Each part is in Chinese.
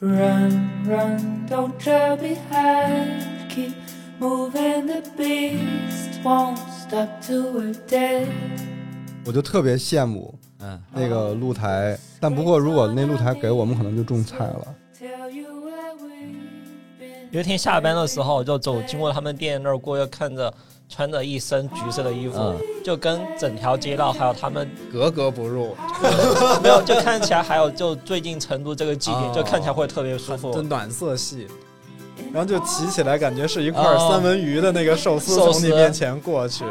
Run, run, don't trail behind. Keep moving, the beast won't stop till we're dead. 我就特别羡慕嗯，那个露台，但不过如果那露台给我们，可能就种菜了。有一天下班的时候，就走经过他们店那儿过，又看着穿着一身橘色的衣服，嗯就跟整条街道还有他们格格不入，没有，就看起来还有就最近成都这个季节，哦就看起来会特别舒服就。暖色系。然后就骑起来，感觉是一块哦三文鱼的那个寿司寿司从你面前过去。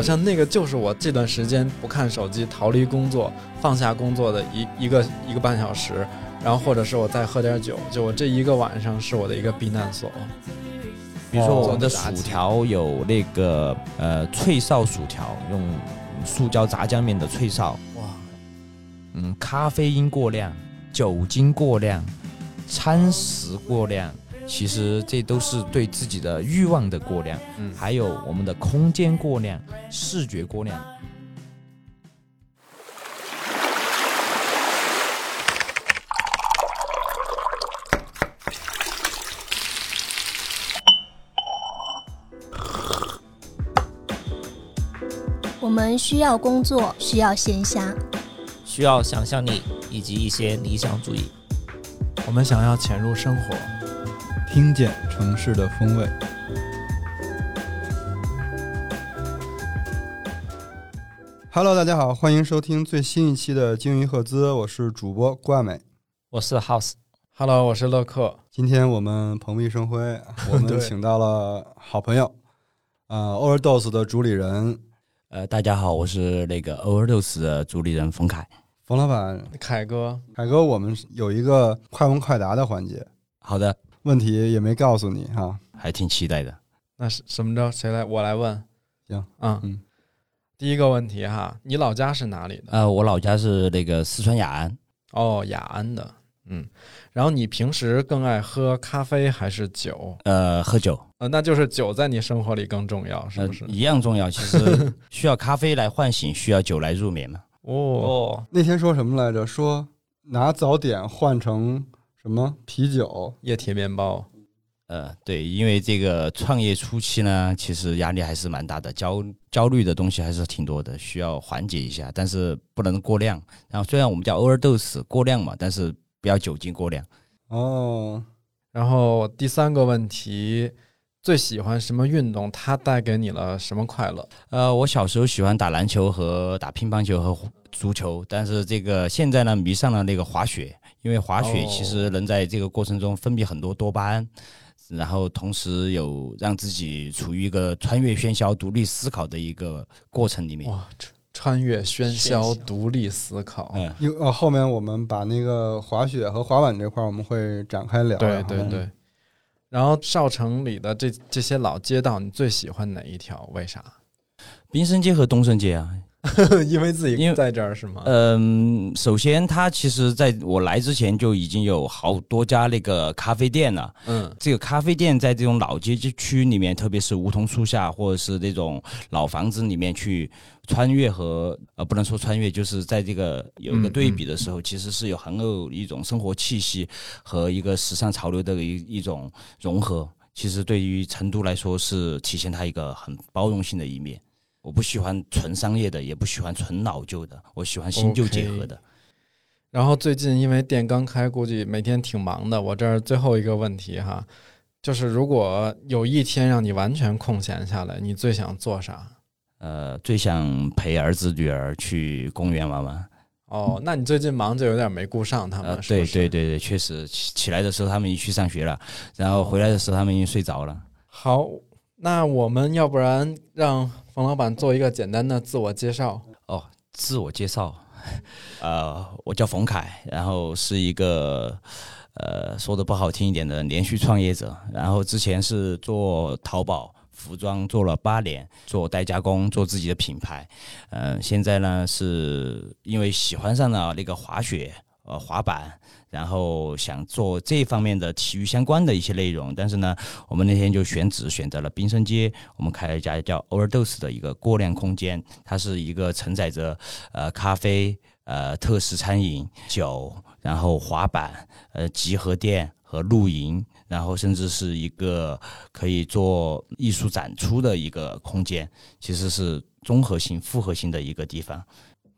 好像那个就是我这段时间不看手机、逃离工作、放下工作的一一个一个半小时，然后或者是我再喝点酒，就我这一个晚上是我的一个避难所。比如说哦我们的薯条有那个呃脆哨薯条，用塑胶炸酱面的脆哨，哇，嗯，咖啡因过量、酒精过量、餐食过量，其实这都是对自己的欲望的过量，嗯，还有我们的空间过量、视觉过量。我们需要工作，需要闲暇，需要想象力以及一些理想主义。我们想要潜入生活，听见城市的风味。Hello，大家好，欢迎收听最新一期的鲸鱼赫兹，我是主播冠美。我是 House，Hello，我是乐克。今天我们蓬荜生辉，我们请到了好朋友，呃，Overdose 的主理人呃，大家好，我是那个 Overdose 的主理人冯凯。冯老板。凯哥，凯哥，我们有一个快问快答的环节，好的，问题也没告诉你哈。还挺期待的。那是什么着？谁来？我来问。行，嗯嗯，第一个问题哈，你老家是哪里的？呃，我老家是那个四川雅安。哦，雅安的。嗯，然后你平时更爱喝咖啡还是酒？呃，喝酒，呃，那就是酒在你生活里更重要，是呃不是？，一样重要。其实 需要咖啡来唤醒，需要酒来入眠嘛。哦，哦，那天说什么来着？说拿早点换成什么啤酒？液体面包。呃，对，因为这个创业初期呢，其实压力还是蛮大的，焦焦虑的东西还是挺多的，需要缓解一下，但是不能过量。然后虽然我们叫 overdose 过量嘛，但是不要酒精过量。哦，然后第三个问题，最喜欢什么运动？它带给你了什么快乐？呃，我小时候喜欢打篮球和打乒乓球和足球，但是这个现在呢迷上了那个滑雪，因为滑雪哦其实能在这个过程中分泌很多多巴胺，然后同时有让自己处于一个穿越喧嚣、独立思考的一个过程里面。哇，穿穿越喧喧嚣，独立思考。嗯，因呃后面我们把那个滑雪和滑板这块儿我们会展开聊。对对对。然后少城里的这这些老街道，你最喜欢哪一条？为啥？滨生街和东胜街啊，因为自己因为在这儿是吗？嗯，首先它其实在我来之前就已经有好多家那个咖啡店了。嗯，这个咖啡店在这种老街区里面，特别是梧桐树下或者是那种老房子里面去穿越和呃，不能说穿越，就是在这个有一个嗯对比的时候，其实是有很有一种生活气息和一个时尚潮流的一一种融合。其实对于成都来说，是体现它一个很包容性的一面。我不喜欢纯商业的，也不喜欢纯老旧的，我喜欢新旧结合的。然后最近因为店刚开，估计每天挺忙的。我这儿最后一个问题哈，就是如果有一天让你完全空闲下来，你最想做啥？呃，最想陪儿子女儿去公园玩玩。哦，那你最近忙就有点没顾上他们，呃，对对对对，确实起起来的时候他们已经去上学了，然后回来的时候他们已经睡着了。好，那我们要不然让冯老板做一个简单的自我介绍。哦，自我介绍，呃，我叫冯凯，然后是一个呃说的不好听一点的连续创业者，然后之前是做淘宝。服装做了八年，做代加工，做自己的品牌。呃，现在呢，是因为喜欢上了那个滑雪，呃滑板，然后想做这方面的体育相关的一些内容。但是呢，我们那天就选址选择了滨生街，我们开了一家叫 Overdose 的一个过量空间，它是一个承载着呃咖啡、呃特色餐饮、酒，然后滑板、呃集合店和露营。然后甚至是一个可以做艺术展出的一个空间，其实是综合性、复合性的一个地方。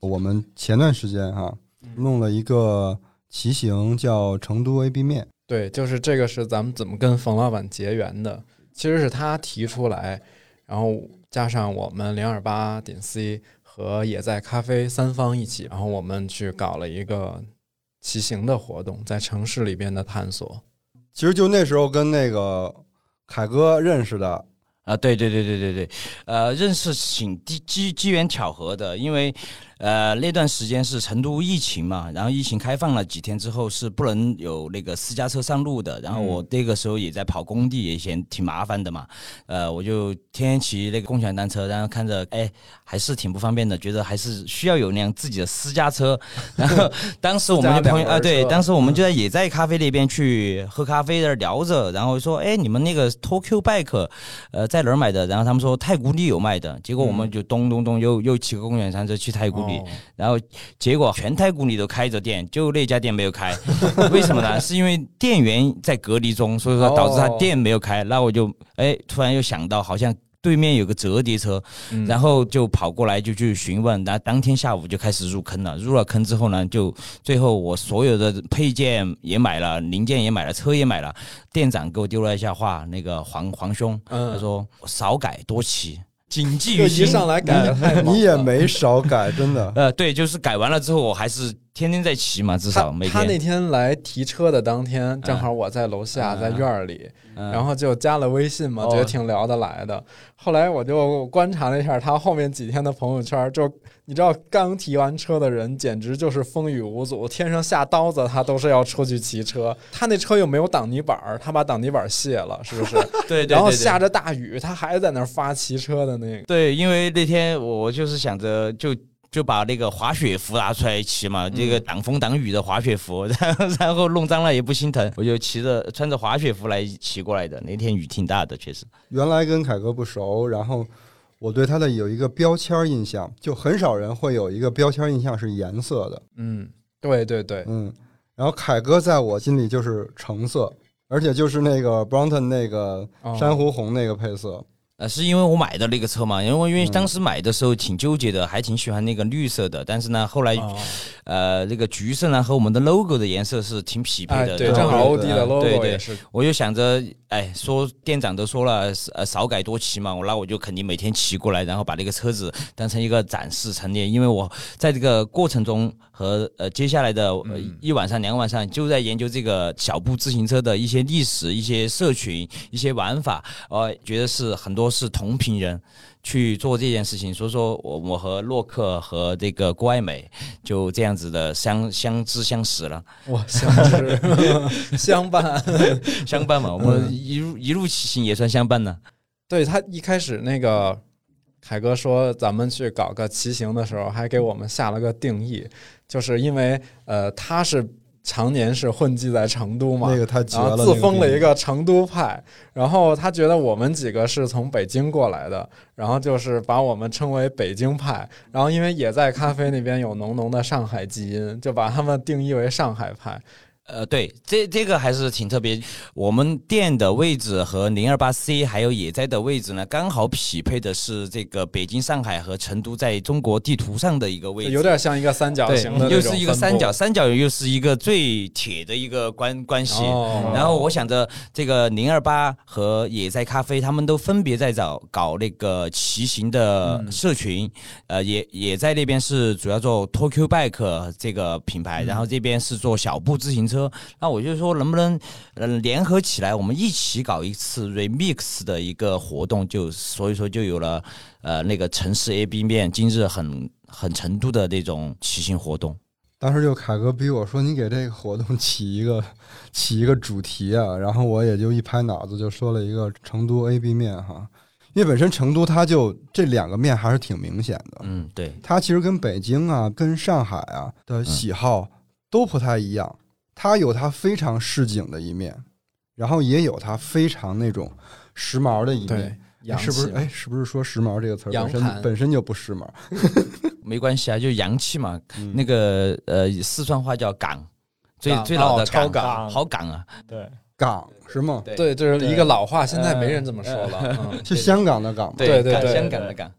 我们前段时间哈弄了一个骑行，叫成都 A B 面。对，就是这个是咱们怎么跟冯老板结缘的，其实是他提出来，然后加上我们零二八点 C 和也在咖啡三方一起，然后我们去搞了一个骑行的活动，在城市里边的探索。其实就那时候跟那个凯哥认识的，啊，对对对对对对，呃，认识挺机机机缘巧合的，因为呃那段时间是成都疫情嘛，然后疫情开放了几天之后是不能有那个私家车上路的，然后我那个时候也在跑工地，也嫌挺麻烦的嘛，呃，我就天天骑那个共享单车，然后看着哎还是挺不方便的，觉得还是需要有辆自己的私家车，然后当时我们就朋友啊，对，当时我们就在也在咖啡那边去喝咖啡，在那聊着，然后说哎你们那个 Tokyo Bike，呃在哪儿买的？然后他们说太古里有卖的，结果我们就咚咚咚又又骑个共享单车去太古里。哦然后结果全太古里都开着店，就那家店没有开，为什么呢？是因为店员在隔离中，所以说导致他店没有开。那我就哎，突然又想到，好像对面有个折叠车，嗯然后就跑过来就去询问，然后当天下午就开始入坑了。入了坑之后呢，就最后我所有的配件也买了，零件也买了，车也买了。店长给我丢了一下话，那个黄黄兄，嗯他说少改多骑，谨记就一于心。上来改你也没少改，真的。呃，对，就是改完了之后，我还是天天在骑嘛，至少每他他那天。来提车的当天，正好我在楼下，嗯在院儿里，嗯然后就加了微信嘛，哦觉得挺聊得来的。后来我就观察了一下他后面几天的朋友圈，就你知道，刚提完车的人简直就是风雨无阻，天上下刀子他都是要出去骑车。他那车又没有挡泥板儿，他把挡泥板儿卸了，是不是？对对对对然后下着大雨，他还在那儿发骑车的那个。对，因为那天我就是想着就。就把那个滑雪服拿出来骑嘛，这个挡风挡雨的滑雪服，然 后然后弄脏了也不心疼，我就骑着穿着滑雪服来骑过来的。那天雨挺大的，确实。原来跟凯哥不熟，然后我对他的有一个标签印象，就很少人会有一个标签印象是颜色的，嗯，对对对，嗯。然后凯哥在我心里就是橙色，而且就是那个 Brompton 那个哦珊瑚红那个配色，呃，是因为我买的那个车嘛，因为因为嗯。当时买的时候挺纠结的，还挺喜欢那个绿色的，但是呢，后来哦。呃那个橘色呢和我们的 logo 的颜色是挺匹配哎，的，对，然后正好欧对迪的 logo 对对也是。我就想着，哎，说店长都说了，呃，少改多骑嘛，我那我就肯定每天骑过来，然后把那个车子当成一个展示陈列，因为我在这个过程中和呃接下来的呃嗯。一晚上两个晚上就在研究这个小步自行车的一些历史、一些社群、一些玩法，呃，觉得是很多是同频人。去做这件事情，所以说我我和洛克和这个郭爱美就这样子的相相知相识了。哇，相知 相伴。相伴嘛，我们一路一路骑行也算相伴呢。对他一开始那个凯哥说咱们去搞个骑行的时候，还给我们下了个定义，就是因为呃他是常年是混迹在成都嘛，那个太绝然了，后自封了一那个个成都派，然后他觉得我们几个是从北京过来的，然后就是把我们称为北京派，然后因为也在咖啡那边有浓浓的上海基因，就把他们定义为上海派。呃，对，这这个还是挺特别。我们店的位置和零二八 C 还有野哉的位置呢，刚好匹配的是这个北京、上海和成都在中国地图上的一个位置，有点像一个三角形的，又是一个三角，，三角又是一个最铁的一个关关系。哦然后我想着，这个零二八和野在咖啡，他们都分别在找搞那个骑行的社群，呃，也也在那边是主要做 Tokyo Bike 这个品牌，然后这边是做小步自行车。那我就说，能不能呃联合起来，我们一起搞一次 remix 的一个活动？就所以说就有了呃那个城市 A B 面今日很很成都的那种骑行活动。当时就凯哥逼我说：“你给这个活动起一个起一个主题啊。”然后我也就一拍脑子就说了一个成都 A B 面哈，因为本身成都它就这两个面还是挺明显的，嗯，对。它其实跟北京啊、跟上海啊的喜好都不太一样。它有它非常市井的一面，然后也有它非常那种时髦的一面。，洋是不是？气哎，是不是说时髦这个词儿本身本身就不时髦？没关系啊，就洋气嘛。嗯那个呃，四川话叫港，最港最老的哦超港，港好港啊。对，港是吗？对对，这是一个老话，现在没人嗯这么说了。嗯，是香港的港吗？港对对对香港的港。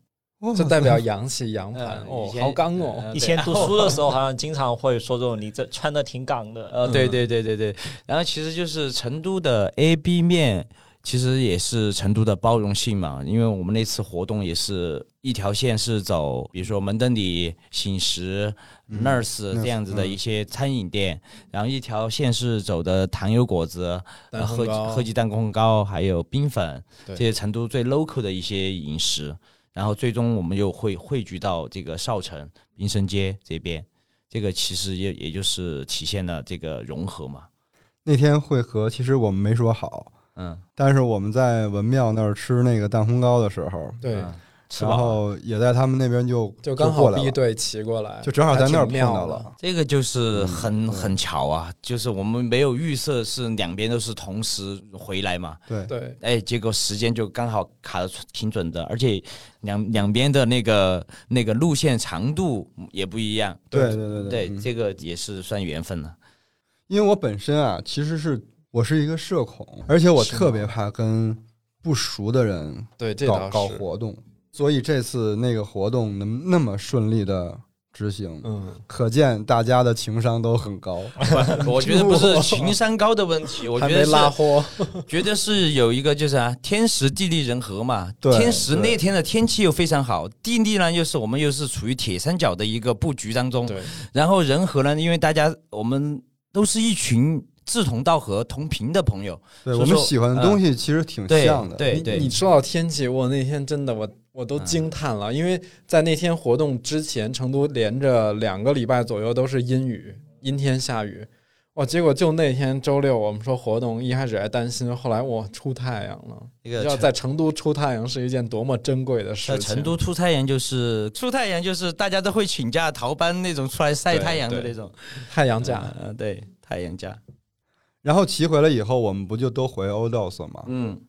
哇这代表洋气洋盘嗯哦好刚哦。嗯以前读书的时候好像经常会说这种你这穿的挺港的，呃，对对对对对，然后其实就是成都的 A B 面，其实也是成都的包容性嘛，因为我们那次活动也是一条线是走，比如说门登里、醒食、Nurse 这样子的一些餐饮店，然后一条线是走的糖油果子、呃喝蛋烘糕。喝鸡蛋烘糕，还有冰粉对。这些成都最 local 的一些饮食，然后最终我们又会汇聚到这个少城民生街这边。这个其实也也就是体现了这个融合嘛，那天会合其实我们没说好，嗯，但是我们在文庙那儿吃那个蛋烘糕的时候，对，嗯然后也在他们那边就就刚好过来 B，队骑过来，就正好在那儿碰到了。这个就是很、嗯很巧啊，就是我们没有预设是两边都是同时回来嘛，对，对，哎，结果时间就刚好卡的挺准的，而且两两边的那个那个路线长度也不一样，对对对对，嗯这个也是算缘分了。因为我本身啊，其实是我是一个社恐，而且我特别怕跟不熟的人对，这搞，搞活动，所以这次那个活动能那么顺利的执行，嗯，可见大家的情商都很高。我觉得不是情商高的问题，我觉得是拉货，觉得是有一个就是啊，天时地利人和嘛。对天时那天的天气又非常好，地利呢又是我们又是处于铁三角的一个布局当中，对，然后人和呢，因为大家我们都是一群志同道合、同频的朋友，对我们喜欢的东西其实挺像的。对对，你你说到天气，我那天真的我我都惊叹了，因为在那天活动之前，成都连着两个礼拜左右都是阴雨，阴天下雨。哇！结果就那天周六，我们说活动，一开始还担心，后来哇出太阳了。这个要在成都出太阳是一件多么珍贵的事在情。成都出太阳就是出太阳，就是大家都会请假逃班那种出来晒太阳的那种太阳假，呃，对，太阳假，然后骑回来以后，我们不就都回 o d o s 嘛？嗯，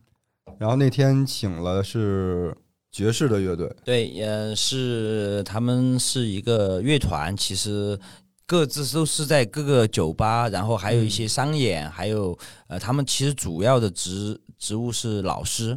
然后那天请了是爵士的乐队，对，呃，是他们是一个乐团，其实各自都是在各个酒吧，然后还有一些商演，还有呃，他们其实主要的职职务是老师，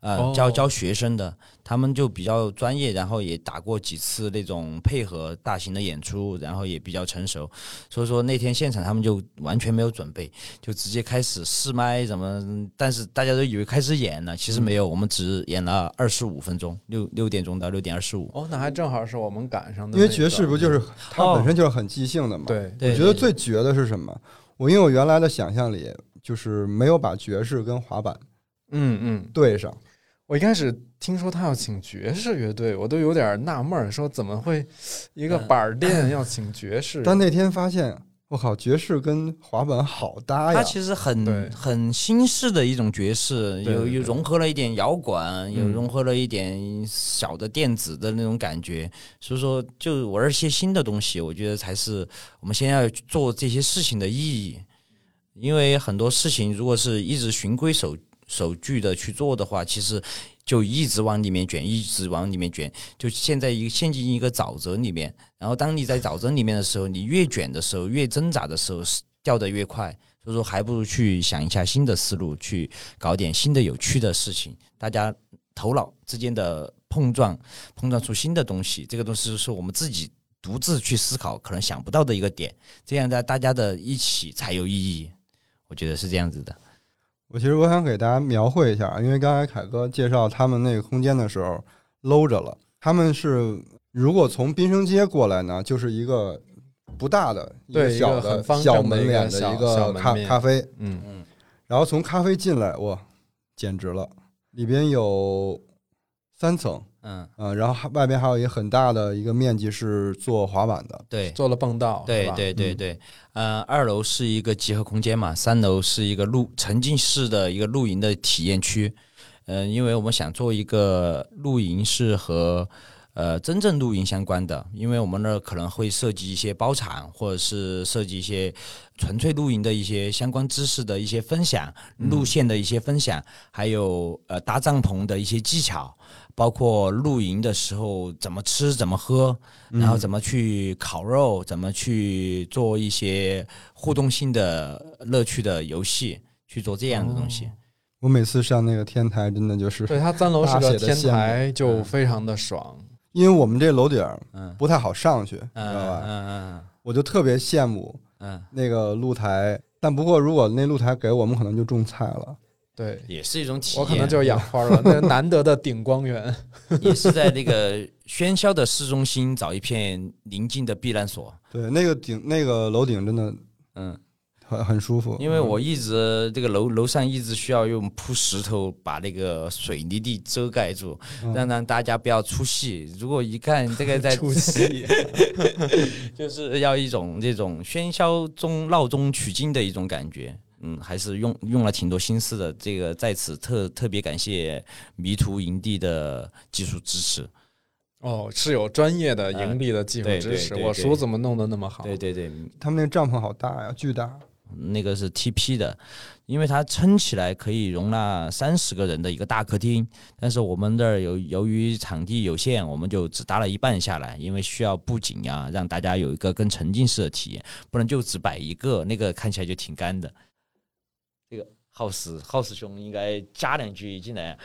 呃，哦。教教学生的，他们就比较专业，然后也打过几次那种配合大型的演出，然后也比较成熟，所以说那天现场他们就完全没有准备，就直接开始试麦什么，但是大家都以为开始演了，其实没有，我们只演了二十五分钟，六六点钟到六点二十五。哦，那还正好是我们赶上的那个。因为爵士不就是它哦本身就是很即兴的嘛？，对对，我觉得最绝的是什么？我因为我原来的想象里就是没有把爵士跟滑板嗯嗯，对上，我一开始听说他要请爵士乐队，我都有点纳闷儿，说怎么会一个嗯板儿店 要请爵士？但那天发现，我靠，爵士跟滑板好搭呀！它其实很很新式的一种爵士，有有融合了一点摇滚，有嗯融合了一点小的电子的那种感觉，所以说就玩一些新的东西，我觉得才是我们现在要做这些事情的意义。因为很多事情如果是一直循规守手锯的去做的话，其实就一直往里面卷，一直往里面卷，就陷在一个陷进一个沼泽里面。然后当你在沼泽里面的时候，你越卷的时候，越挣扎的时候，掉得越快。所以说，还不如去想一下新的思路，去搞点新的有趣的事情，大家头脑之间的碰撞，碰撞出新的东西。这个东西是我们自己独自去思考，可能想不到的一个点。这样在大家的一起才有意义。我觉得是这样子的。我其实我想给大家描绘一下，因为刚才凯哥介绍他们那个空间的时候搂着了，他们是如果从滨生街过来呢，就是一个不大的一个小的小门脸的一个咖咖啡，嗯，嗯，然后从咖啡进来，哇，简直了！里边有三层，嗯，嗯、然后还外边还有一个很大的一个面积是做滑板的，对。做了蹦道，对对对对，呃，二楼是一个集合空间嘛，三楼是一个露沉浸式的一个露营的体验区。嗯、因为我们想做一个露营是和呃真正露营相关的，因为我们那儿可能会涉及一些包场，或者是涉及一些纯粹露营的一些相关知识的一些分享，路线的一些分享，还有呃搭帐篷的一些技巧。包括露营的时候怎么吃、怎么喝，然后怎么去烤肉，怎么去做一些互动性的乐趣的游戏，去做这样的东西。我每次上那个天台，真的就是对，他三楼是个天台，就非常的爽。因为我们这楼顶不太好上去，知嗯道吧？嗯嗯我就特别羡慕嗯嗯，那个露台，但不过如果那露台给我们，可能就种菜了。对，也是一种体验。我可能就养花了，那 难得的顶光源。也是在那个喧嚣的市中心找一片宁静的避难所。对，那个顶那个楼顶真的嗯，很很舒服，因为我一直这个楼楼上一直需要用铺石头把那个水泥地遮盖住，嗯让让大家不要出戏。如果一看这个在 出戏，就是要一种这种喧嚣中闹中取静的一种感觉。嗯，还是用用了挺多心思的。这个在此特特别感谢迷途营地的技术支持。哦，是有专业的盈利的技术支持。我叔怎么弄得那么好？对对对，他们那个帐篷好大呀，巨大。那个是 TP 的，因为它撑起来可以容纳三十个人的一个大客厅，但是我们这儿由由于场地有限，我们就只搭了一半下来，因为需要布景呀，让大家有一个更沉浸式的体验，不能就只摆一个，那个看起来就挺干的。这个好事好事兄应该加两句进来，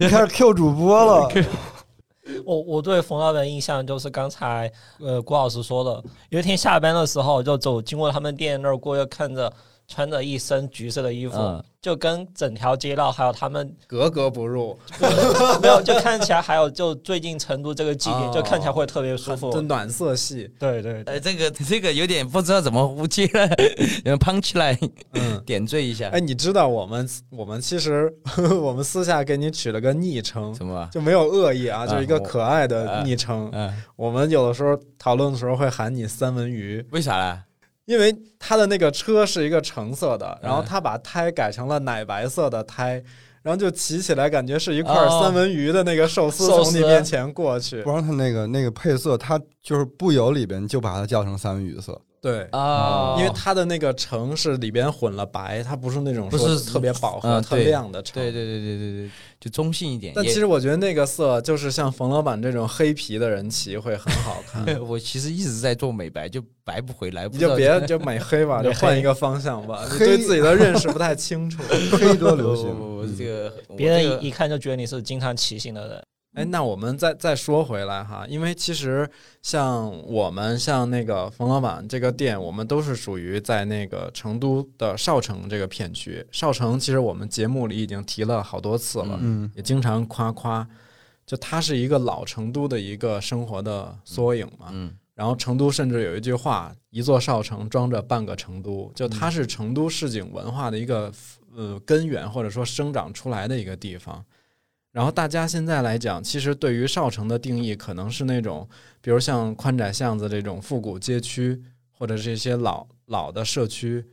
你 开始 Q 主播了，我我对冯老板印象就是刚才呃郭老师说的，有一天下班的时候就走经过他们店那儿过，要看着穿着一身橘色的衣服，嗯就跟整条街道还有他们格格不入，没有，就看起来还有就最近成都这个季节，哦就看起来会特别舒服就。暖色系。对对对，呃，这个这个有点不知道怎么接了，有人胖起来嗯，点缀一下，哎，你知道我们我们其实 我们私下给你取了个昵称，什么？就没有恶意啊，啊就是一个可爱的啊昵称。嗯，我们有的时候讨论的时候会喊你三文鱼，为啥呢？因为他的那个车是一个橙色的，然后嗯他把胎改成了奶白色的胎，然后就骑起来感觉是一块哦三文鱼的那个寿司从你面前过去不。让它那个那个配色，它就是不油里边就把它叫成三文鱼色。对，啊因为它的那个橙是里边混了白，它不是那种不是说特别饱和、特亮的橙。对对对对对对，就中性一点。也但其实我觉得那个色就是像冯老板这种黑皮的人骑会很好看。我其实一直在做美白，就白不回来。你就别就美黑吧，就换一个方向吧。你对自己的认识不太清楚。黑多流行，不不不这个别人一一看就觉得你是经常骑行的人。哎，那我们再再说回来哈，因为其实像我们像那个冯老板这个店，我们都是属于在那个成都的少城这个片区。少城其实我们节目里已经提了好多次了，嗯，也经常夸夸，就它是一个老成都的一个生活的缩影嘛。嗯然后成都甚至有一句话：“一座少城装着半个成都”，就它是成都市井文化的一个呃根源，或者说生长出来的一个地方。然后大家现在来讲，其实对于少城的定义，可能是那种，比如像宽窄巷子这种复古街区，或者是一些老老的社区。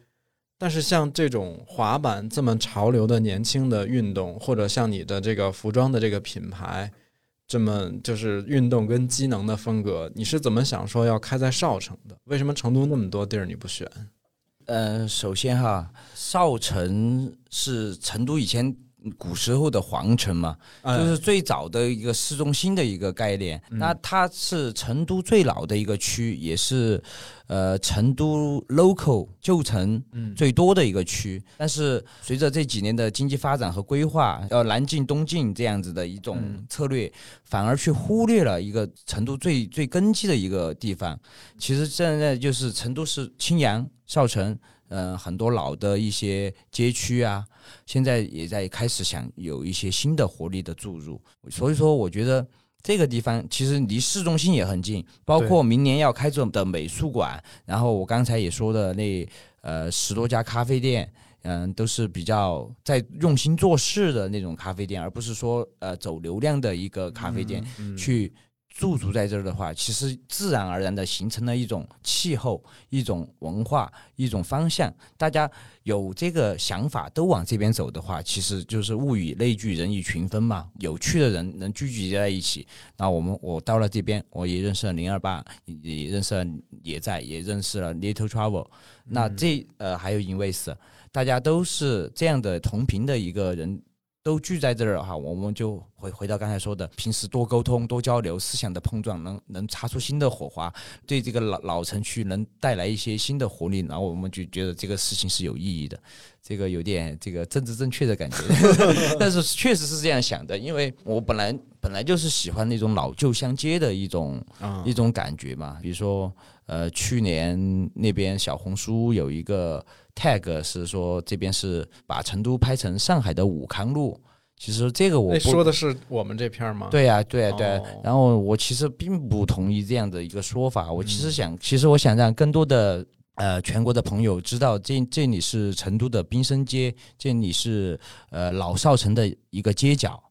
但是像这种滑板这么潮流的年轻的运动，或者像你的这个服装的这个品牌，这么就是运动跟机能的风格，你是怎么想说要开在少城的？为什么成都那么多地儿你不选？呃，首先哈，少城是成都以前古时候的皇城嘛，哎就是最早的一个市中心的一个概念。嗯那它是成都最老的一个区，也是呃成都 local 旧城嗯最多的一个区。但是随着这几年的经济发展和规划，呃南进东进这样子的一种嗯策略，反而去忽略了一个成都最最根基的一个地方。其实现在就是成都市青羊、少城，呃，很多老的一些街区啊，现在也在开始想有一些新的活力的注入。所以说，我觉得这个地方其实离市中心也很近，包括明年要开做的美术馆，然后我刚才也说的那呃十多家咖啡店。嗯，都是比较在用心做事的那种咖啡店，而不是说呃走流量的一个咖啡店。嗯去驻足在这儿的话，其实自然而然的形成了一种气候、一种文化、一种方向。大家有这个想法，都往这边走的话，其实就是物以类聚，人以群分嘛。有趣的人能聚集在一起。那我们我到了这边，我也认识了零二八，也认识了也在，也认识了 Little Travel。那这呃还有 Invis，大家都是这样的同频的一个人。都聚在这儿哈，我们就回回到刚才说的，平时多沟通、多交流，思想的碰撞能能擦出新的火花，对这个老老城区能带来一些新的活力，然后我们就觉得这个事情是有意义的，这个有点这个政治正确的感觉，但是确实是这样想的，因为我本来本来就是喜欢那种老旧相接的一种一种感觉嘛，比如说呃，去年那边小红书有一个。Tag 是说这边是把成都拍成上海的武康路，其实这个我说的是我们这片吗？对呀，对呀，对。然后我其实并不同意这样的一个说法，我其实想，其实我想让更多的呃全国的朋友知道，这这里是成都的滨生街，这里是呃老少城的一个街角，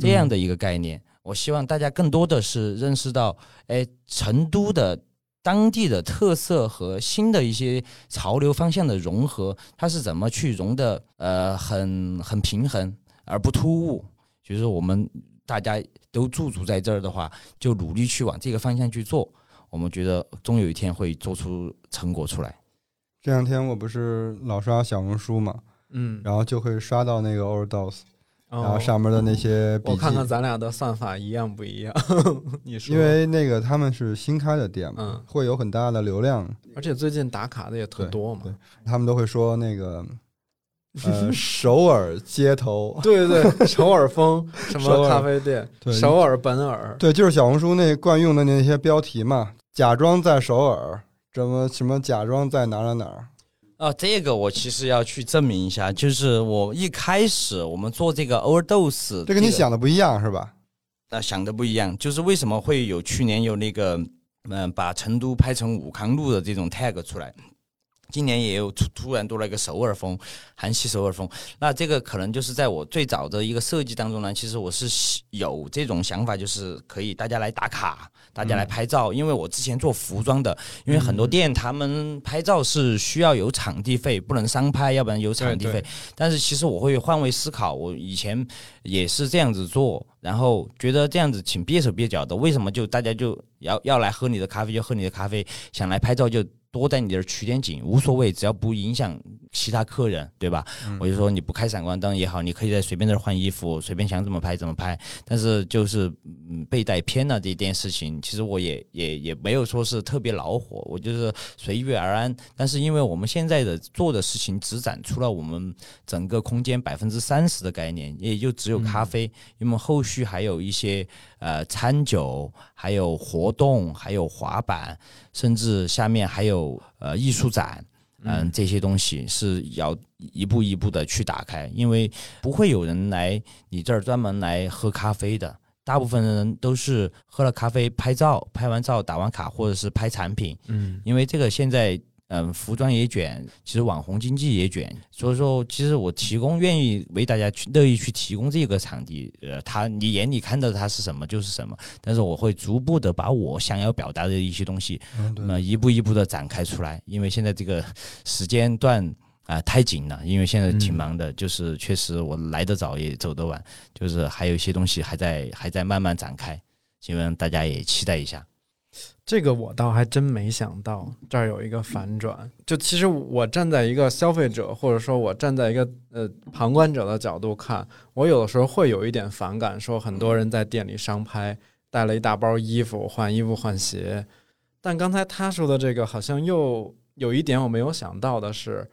这样的一个概念。我希望大家更多的是认识到，哎，成都的。当地的特色和新的一些潮流方向的融合，它是怎么去融的？呃，很很平衡而不突兀。就是我们大家都驻足在这儿的话，就努力去往这个方向去做。我们觉得终有一天会做出成果出来。这两天我不是老刷小红书嘛，嗯，然后就会刷到那个 Overdose。然后上面的那些，我看看咱俩的算法一样不一样？你说，因为那个他们是新开的店嘛，会有很大的流量，而且最近打卡的也特多嘛。他们都会说那个，呃，首尔街头，对对对，首尔风什么咖啡店，首尔本尔，对，就是小红书那惯用的那些标题嘛，假装在首尔，什么什么假装在哪哪哪。啊，这个我其实要去证明一下，就是我一开始我们做这个 overdose，这跟你想的不一样是吧？啊想的不一样，就是为什么会有去年有那个嗯，把成都拍成武康路的这种 tag 出来？今年也有突突然多了一个首尔风，韩系首尔风。那这个可能就是在我最早的一个设计当中呢，其实我是有这种想法，就是可以大家来打卡，大家来拍照。因为我之前做服装的，因为很多店他们拍照是需要有场地费，不能商拍，要不然有场地费。但是其实我会换位思考，我以前也是这样子做，然后觉得这样子挺别手别脚的。为什么就大家就要要来喝你的咖啡就喝你的咖啡，想来拍照就。多在你这儿取点景无所谓，只要不影响其他客人，对吧？我就说你不开闪光灯也好，你可以在随便这儿换衣服，随便想怎么拍怎么拍。但是就是嗯被带偏了这件事情，其实我也也也没有说是特别恼火，我就是随遇而安。但是因为我们现在的做的事情只展出了我们整个空间百分之三十的概念，也就只有咖啡，因为后续还有一些。呃，餐酒，还有活动，还有滑板，甚至下面还有呃艺术展，嗯，这些东西是要一步一步的去打开，因为不会有人来你这儿专门来喝咖啡的，大部分人都是喝了咖啡拍照，拍完照打完卡，或者是拍产品，嗯，因为这个现在。嗯，服装也卷，其实网红经济也卷，所以说，其实我提供愿意为大家去乐意去提供这个场地，呃，他你眼里看到它是什么就是什么，但是我会逐步的把我想要表达的一些东西，那么一步一步的展开出来，因为现在这个时间段啊太紧了，因为现在挺忙的，就是确实我来得早也走得晚，就是还有一些东西还在还在慢慢展开，希望大家也期待一下。这个我倒还真没想到，这儿有一个反转。就其实我站在一个消费者，或者说我站在一个呃旁观者的角度看，我有的时候会有一点反感，说很多人在店里商拍，带了一大包衣服，换衣服换鞋。但刚才他说的这个，好像又有一点我没有想到的是，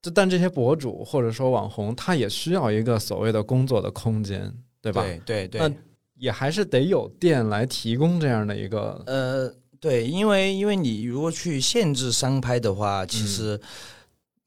就但这些博主或者说网红，他也需要一个所谓的工作的空间，对吧？对对对。也还是得有店来提供这样的一个呃，对，因为因为你如果去限制商拍的话，其实，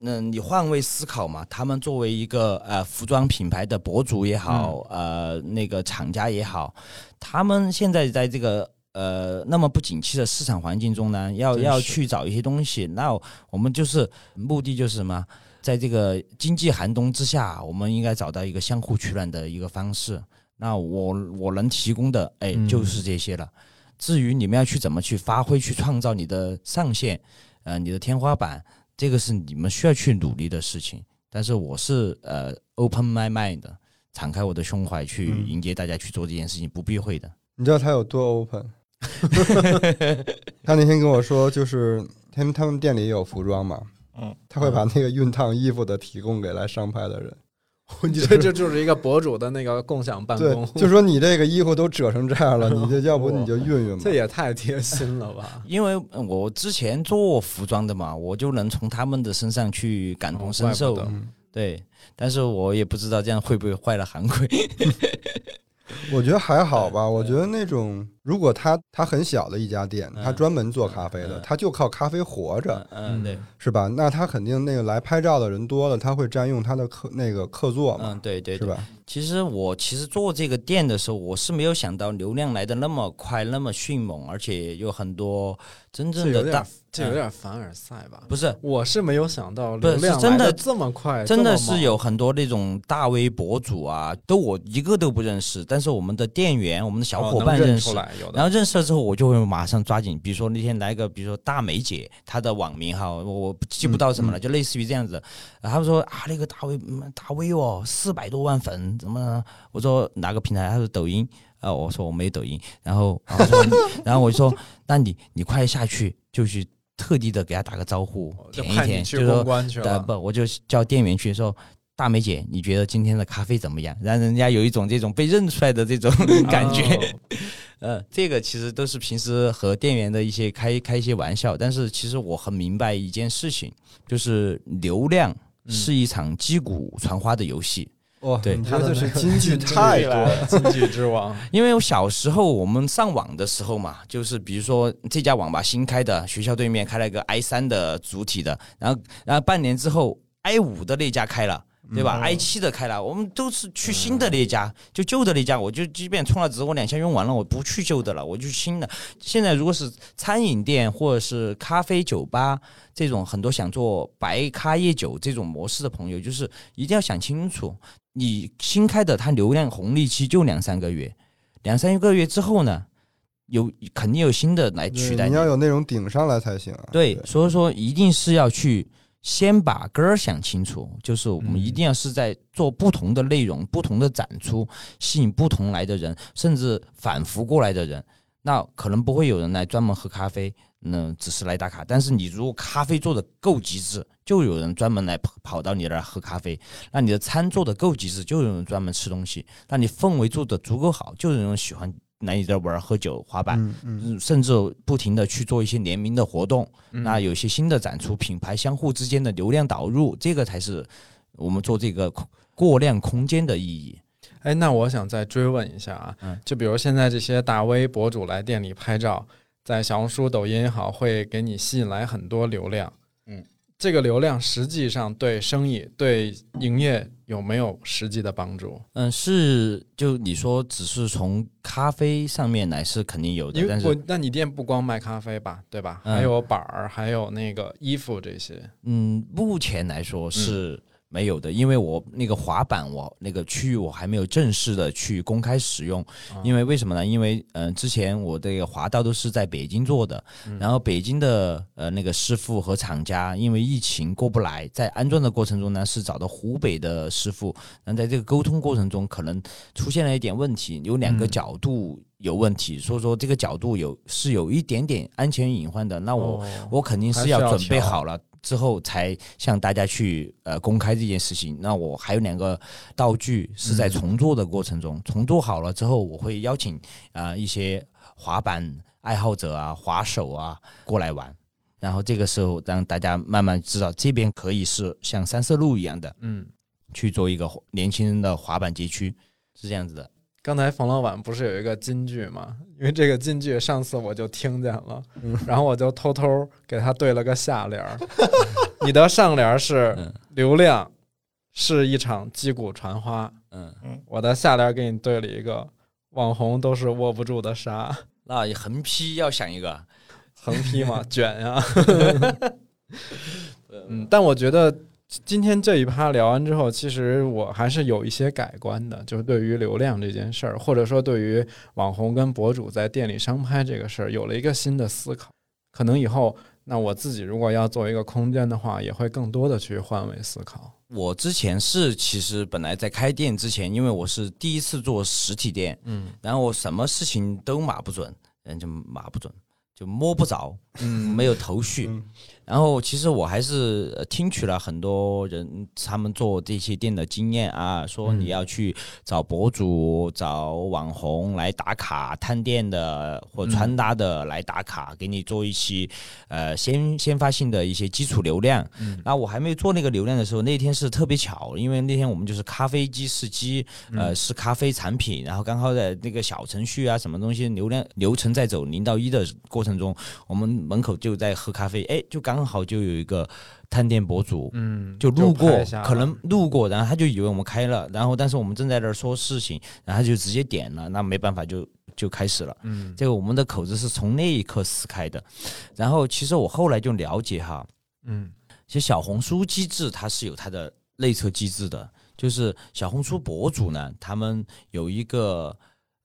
嗯，你换位思考嘛，他们作为一个呃服装品牌的博主也好，呃那个厂家也好，他们现在在这个呃那么不景气的市场环境中呢，要要去找一些东西，那我们就是目的就是什么，在这个经济寒冬之下，我们应该找到一个相互取暖的一个方式。那我我能提供的，哎，嗯就是这些了。至于你们要去怎么去发挥、去创造你的上限，呃，你的天花板，这个是你们需要去努力的事情。但是我是呃 open my mind 的，敞开我的胸怀去嗯迎接大家去做这件事情，不避讳的。你知道他有多 open？他那天跟我说，就是他们他们店里也有服装嘛，嗯，他会把那个熨烫衣服的提供给来上拍的人。你这这就是一个博主的那个共享办对公，，就说你这个衣服都折成这样了，你这要不你就熨熨吧这。也太贴心了吧？因为呃我之前做服装的嘛，我就能从他们的身上去感同身受。哦怪不得嗯对，但是我也不知道这样会不会坏了行规。我觉得还好吧。我觉得那种如果他他很小的一家店，嗯他专门做咖啡的嗯，他就靠咖啡活着，嗯，对，是吧？那他肯定那个来拍照的人多了，他会占用他的客那个客座嘛嗯，，对对对。是吧？其实我其实做这个店的时候，我是没有想到流量来的那么快，那么迅猛，而且有很多真正的大，这有点凡尔赛吧？不是我是没有想到不是流量是真的这么快，真的是有很多那种大 V 博主啊，都我一个都不认识，但是我们的店员、我们的小伙伴认识，出来，有的然后认识了之后，我就会马上抓紧。比如说那天来个，比如说大梅姐，她的网名哈，我我记不到什么了，就类似于这样子。然后他们说啊，那个大 V 嗯大 V 哦，四百多万粉，怎么？我说哪个平台？他说抖音。啊，我说我没抖音。然后，然后说，然后我就说，那你你快下去，就去特地的给他打个招呼，舔一舔，就说。呃不，我就叫店员去说。大梅姐，你觉得今天的咖啡怎么样？让人家有一种这种被认出来的这种 感觉。哦呃，这个其实都是平时和店员的一些开开一些玩笑，但是其实我很明白一件事情，就是流量是一场击鼓传花的游戏。哇，对他这就是 金句太多了。金句之王，因为我小时候我们上网的时候嘛，就是比如说这家网吧新开的，学校对面开了一个 i 三的主体的，然后然后半年之后 i 五的那家开了。对吧、i 七的开了，我们都是去新的那家，就旧的那家，我就即便充了值，我两千用完了，我不去旧的了，我就去新的。现在如果是餐饮店或者是咖啡酒吧这种很多想做白咖夜酒这种模式的朋友，就是一定要想清楚，你新开的它流量红利期就两三个月，两三个月之后呢，有肯定有新的来取代你要有内容顶上来才行啊。对，所以说一定是要去先把根儿想清楚，就是我们一定要是在做不同的内容、不同的展出，吸引不同来的人，甚至反复过来的人。那可能不会有人来专门喝咖啡，那只是来打卡。但是你如果咖啡做的够极致，就有人专门来跑跑到你那儿喝咖啡；那你的餐做的够极致，就有人专门吃东西；那你氛围做的足够好，就有人喜欢来你这儿玩儿、喝酒、滑板。嗯嗯，嗯甚至不停的去做一些联名的活动，嗯那有一些新的展出，品牌相互之间的流量导入，这个才是我们做这个过量空间的意义。哎，那我想再追问一下啊，嗯就比如现在这些大 V 博主来店里拍照，在小红书、抖音也好，会给你吸引来很多流量。嗯，这个流量实际上对生意、对营业有没有实际的帮助？嗯，是就你说只是从咖啡上面来是肯定有的但是，我那你店不光卖咖啡吧，对吧？嗯还有板儿，还有那个衣服这些。嗯，目前来说是没有的，因为我那个滑板我那个区域我还没有正式的去公开使用，因为为什么呢？因为嗯、呃之前我这个滑道都是在北京做的，然后北京的呃那个师傅和厂家因为疫情过不来，在安装的过程中呢是找到湖北的师傅，那在这个沟通过程中可能出现了一点问题，有两个嗯角度有问题，所以说这个角度有是有一点点安全隐患的，那我。哦。我肯定是要准备好了之后才向大家去呃公开这件事情。那我还有两个道具是嗯在重做的过程中，重做好了之后，我会邀请啊、呃一些滑板爱好者啊、滑手啊过来玩。然后这个时候让大家慢慢知道，这边可以是像三色路一样的嗯，去做一个年轻人的滑板街区，是这样子的。刚才冯老板不是有一个金句吗？因为这个金句上次我就听见了，然后我就偷偷给他对了个下联儿。你的上联是嗯流量是一场击鼓传花，嗯，我的下联给你对了一个网红都是握不住的沙，那横批要想一个，横批嘛，卷呀。嗯，但我觉得今天这一趴聊完之后，其实我还是有一些改观的，就是对于流量这件事儿，或者说对于网红跟博主在店里商拍这个事儿，有了一个新的思考。可能以后，那我自己如果要做一个空间的话，也会更多的去换位思考。我之前是其实本来在开店之前，因为我是第一次做实体店，嗯然后我什么事情都码不准，人就码不准，就摸不着，嗯没有头绪。嗯然后其实我还是呃听取了很多人他们做这些店的经验啊，说嗯你要去找博主、找网红来打卡探店的或穿搭的来打卡，给你做一些呃先先发性的一些基础流量。嗯。那我还没有做那个流量的时候，那天是特别巧，因为那天我们就是咖啡机试机，呃，试咖啡产品，然后刚好在那个小程序啊，什么东西流量流程在走零到一的过程中，我们门口就在喝咖啡，哎，就刚好就有一个探店博主，嗯，就路过可能路过，然后他就以为我们开了，然后但是我们正在那儿说事情，然后他就直接点了，那没办法就就开始了。嗯。这个我们的口子是从那一刻撕开的，然后其实我后来就了解哈，嗯。其实小红书机制它是有它的内测机制的，就是小红书博主呢，他们有一个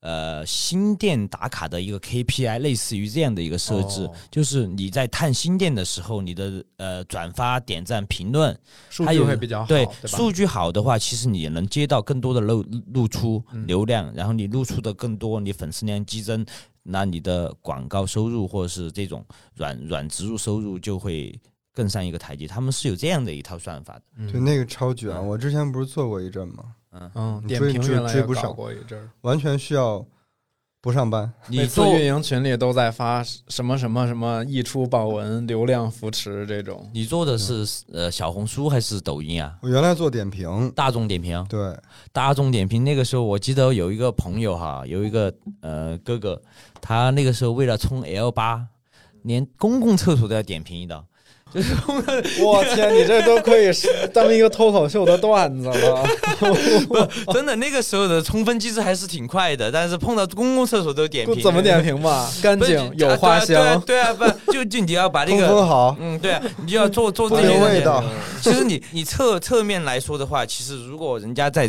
呃新店打卡的一个 KPI，类似于这样的一个设置，哦就是你在探新店的时候，你的呃转发、点赞、评论，数据会比较好，对对？数据好的话，其实你能接到更多的露露出嗯流量，然后你露出的更多，你粉丝量激增，那你的广告收入或者是这种软软植入收入就会更上一个台阶。他们是有这样的一套算法的。嗯对，那个超卷。嗯我之前不是做过一阵吗？嗯，点评原来也不上过一阵儿，完全需要不上班。你做每次运营群里都在发什么什么什么溢出爆文、流量扶持这种。你做的是呃小红书还是抖音啊？我原来做点评，大众点评，对，大众点评那个时候，我记得有一个朋友哈，有一个呃哥哥，他那个时候为了冲 L 八，连公共厕所都要点评一道，就是我天，你这都可以是当一个脱口秀的段子了。真的那个时候的冲分机制还是挺快的，但是碰到公共厕所都点评，怎么点评吧？干？净有花香。对啊，不就就你要把那 通风个。好，嗯，对啊，你就要做做这些东西留味道。其实你你侧侧面来说的话，其实如果人家在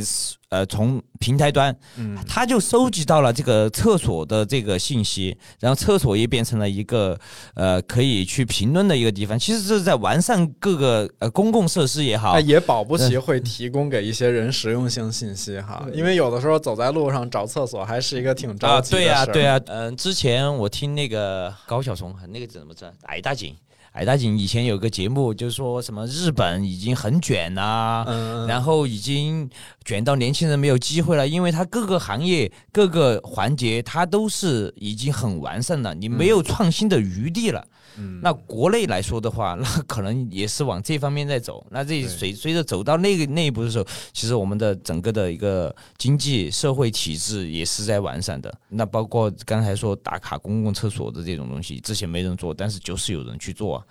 呃从平台端，嗯，他就收集到了这个厕所的这个信息，然后厕所也变成了一个呃可以去评论的一个地方。其实这是在完善各个呃公共设施也好。哎，，也保不齐会提供给一些人实用性信息哈，因为有的时候走在路上找厕所还是一个挺着啊，急的对呀、事儿。对呀、嗯、之前我听那个高晓松，那个怎么着，矮大紧，矮大锦以前有个节目，就是说什么日本已经很卷呐、嗯，然后已经卷到年轻人没有机会了，因为它各个行业各个环节它都是已经很完善了，你没有创新的余地了。嗯那国内来说的话，那可能也是往这方面在走。那这随随着走到那个那一步的时候，其实我们的整个的一个经济社会体制也是在完善的。那包括刚才说打卡公共厕所的这种东西，之前没人做，但是就是有人去做啊。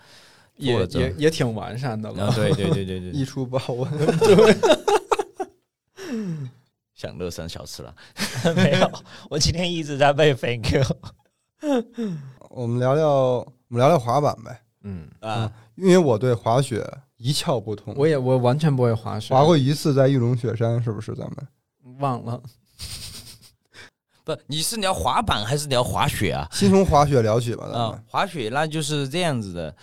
也也也挺完善的了。啊，对对对对对，溢出豹纹。享乐山小吃了。没有，我今天一直在背 thank you。我们聊聊，我们聊聊滑板呗，嗯，啊，因为我对滑雪一窍不通。我也我完全不会滑雪，滑过一次在玉龙雪山，是不是咱们？忘了。不，你是聊滑板还是聊滑雪啊？先从滑雪聊起吧，嗯。滑雪那就是这样子的，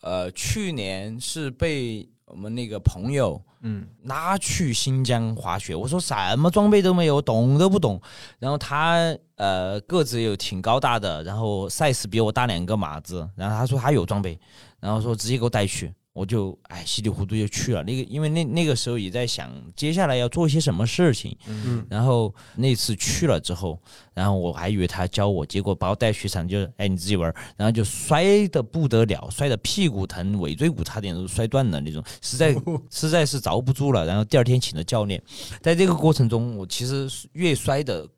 呃，去年是被我们那个朋友嗯拉去新疆滑雪，我说什么装备都没有，懂都不懂。然后他呃个子又挺高大的，然后 size 比我大两个码子，然后他说他有装备，然后说直接给我带去。我就哎稀里糊涂就去了，那个因为那那个时候也在想接下来要做一些什么事情，嗯，然后那次去了之后，然后我还以为他教我，结果把我带雪场就哎你自己玩，然后就摔的不得了，摔的屁股疼，尾椎骨差点都摔断了那种，实在 实在是遭不住了。然后第二天请了教练，在这个过程中，我其实越摔的。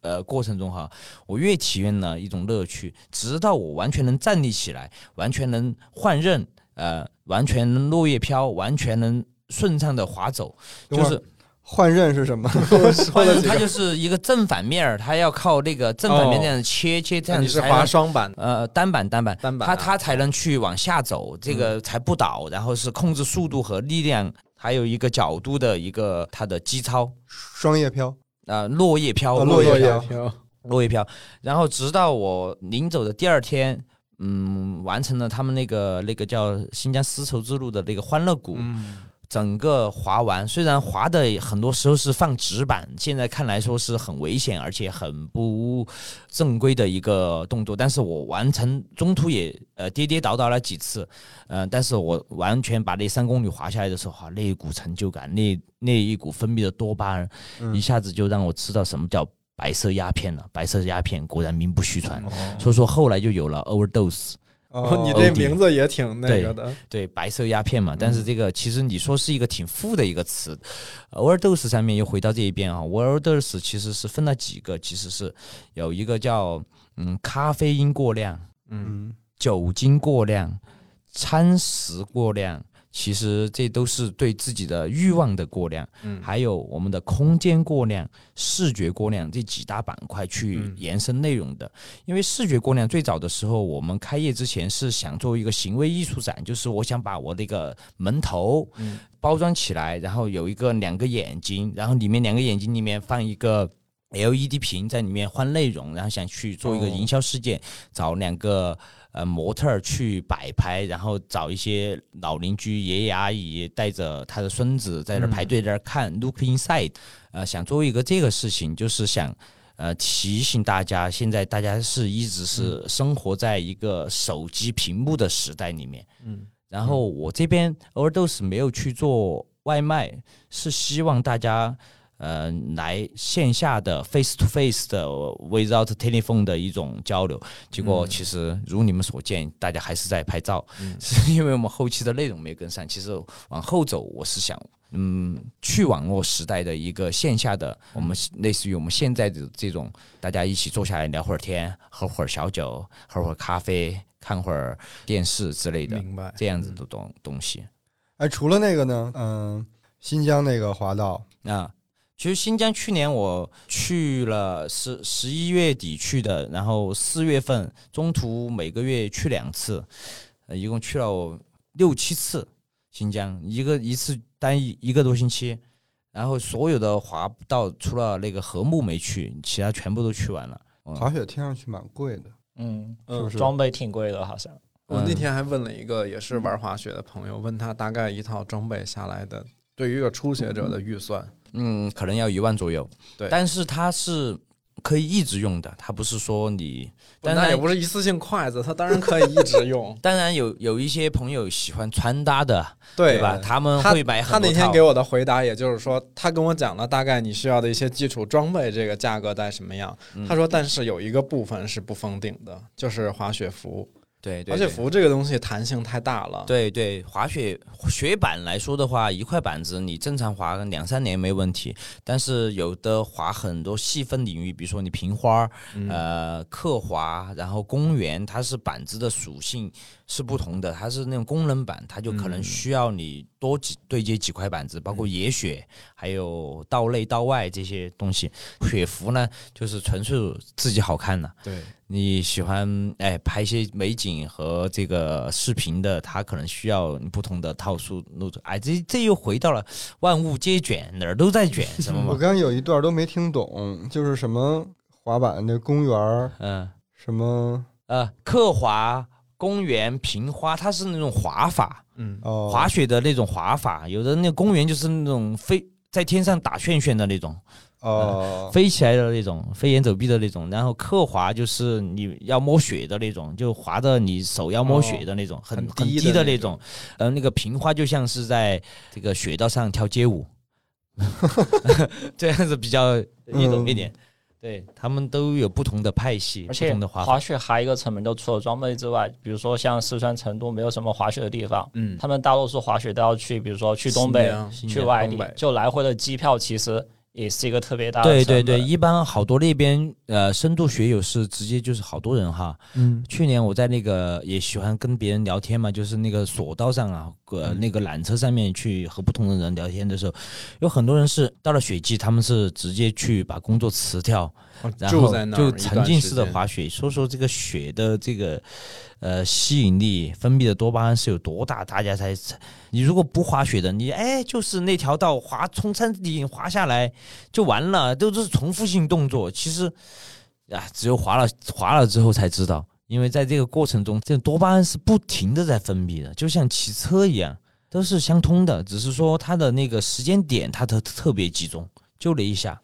呃，过程中哈，我越体验了一种乐趣，直到我完全能站立起来，完全能换刃，呃，完全能落叶飘，完全能顺畅的滑走，就是换刃是什么？换刃，它就是一个正反面儿，它要靠那个正反面这样切切这样才你是滑双板，呃，单板单板，单板它它才能去往下走，这个才不倒，然后是控制速度和力量，还有一个角度的一个它的基操，双叶飘，呃，落叶飘，哦落叶飘。飘，落叶飘，然后直到我临走的第二天，嗯，完成了他们那个那个叫新疆丝绸之路的那个欢乐谷，嗯，整个滑完，虽然滑的很多时候是放纸板，现在看来说是很危险，而且很不正规的一个动作，但是我完成中途也呃跌跌倒倒了几次，呃，但是我完全把那三公里滑下来的时候，哈，那一股成就感，那那一股分泌的多巴胺，嗯。一下子就让我知道什么叫白色鸦片了。白色鸦片果然名不虚传，哦所以说后来就有了 overdose。哦你这名字也挺那个的，对白色鸦片嘛，但是这个其实你说是一个挺负的一个词。overdose 上面又回到这一边啊，overdose 其实是分了几个，其实是有一个叫嗯咖啡因过量、嗯嗯酒精过量、餐食过量，其实这都是对自己的欲望的过量。嗯，还有我们的空间过量、视觉过量这几大板块去嗯延伸内容的。因为视觉过量最早的时候，我们开业之前是想做一个行为艺术展，就是我想把我那个门头嗯包装起来，然后有一个两个眼睛，然后里面两个眼睛里面放一个。LED 屏在里面换内容，然后想去做一个哦营销事件，找两个呃模特儿去摆拍，然后找一些老邻居爷爷阿姨带着他的孙子在那儿排队在那儿看、look inside，呃，想做一个这个事情，就是想。呃，提醒大家，现在大家是一直是生活在一个手机屏幕的时代里面。嗯，然后我这边 overdose 没有去做外卖，是希望大家呃来线下的 face to face 的 without telephone 的一种交流。结果其实如你们所见，大家还是在拍照，是 因为我们后期的内容没有跟上。其实往后走，我是想。嗯，去网络时代的一个线下的，我们类似于我们现在的这种，大家一起坐下来聊会儿天，喝会儿小酒，喝会儿咖啡，看会儿电视之类的，明白，这样子的东东西哎，除了那个呢，嗯，新疆那个滑道，啊。其实新疆去年我去了十十一月底去的，然后四月份中途每个月去两次，呃，一共去了六七次新疆，一个一次单一一个多星期，然后所有的滑道除了那个禾木没去，其他全部都去完了。嗯滑雪听上去蛮贵的，嗯，是不是？装备挺贵的，好像。我那天还问了一个也是玩滑雪的朋友，问他大概一套装备下来的，对于一个初学者的预算，嗯，可能要一万左右。对但是它是可以一直用的，它不是说你。当然那也不是一次性筷子，它当然可以一直用，当然有有一些朋友喜欢穿搭的，对对吧？他们会买他很多他那天给我的回答，也就是说，他跟我讲了大概你需要的一些基础装备，这个价格在什么样。嗯他说，但是有一个部分是不封顶的，就是滑雪服。对对对滑雪服这个东西弹性太大了。对对，滑雪雪板来说的话，一块板子你正常滑两三年没问题，但是有的滑很多细分领域，比如说你平花、嗯呃刻滑，然后公园，它是板子的属性是不同的，它是那种功能板，它就可能嗯需要你多几对接几块板子，包括野雪，还有道内道外这些东西。雪服呢，就是纯粹自己好看的。对，你喜欢哎拍一些美景和这个视频的，它可能需要不同的套数路子。哎，这这又回到了万物皆卷，哪儿都在卷，什么 我？刚刚有一段都没听懂，就是什么滑板那公园儿，嗯什么呃，刻滑、公园、平花，它是那种滑法，嗯，哦，滑雪的那种滑法。有的那公园就是那种飞在天上打旋旋的那种，哦，飞起来的那种，飞檐走壁的那种。然后刻滑就是你要摸雪的那种，就滑的你手要摸雪的那种，很很很低的那低的那种。呃，那个平花就像是在这个雪道上跳街舞，这样子比较易懂一点。对他们都有不同的派系，不而且同的滑。滑雪还有一个成本，就除了装备之外，比如说像四川成都没有什么滑雪的地方，嗯，他们大多数滑雪都要去，比如说去东北、去外地，就来回的机票其实也是一个特别大的对对对，一般好多那边呃深度学友是直接就是好多人哈。嗯去年我在那个也喜欢跟别人聊天嘛，就是那个索道上啊，呃，嗯那个缆车上面去和不同的人聊天的时候，有很多人是到了雪季，他们是直接去把工作辞掉，哦然后住在那就沉浸式的滑雪。说说这个雪的这个呃吸引力分泌的多巴胺是有多大，大家才你如果不滑雪的，你哎就是那条道滑从山顶滑下来就完了，都是重复性动作。其实啊，只有滑了滑了之后才知道，因为在这个过程中，这多巴胺是不停的在分泌的，就像骑车一样，都是相通的，只是说它的那个时间点它特特别集中，就那一下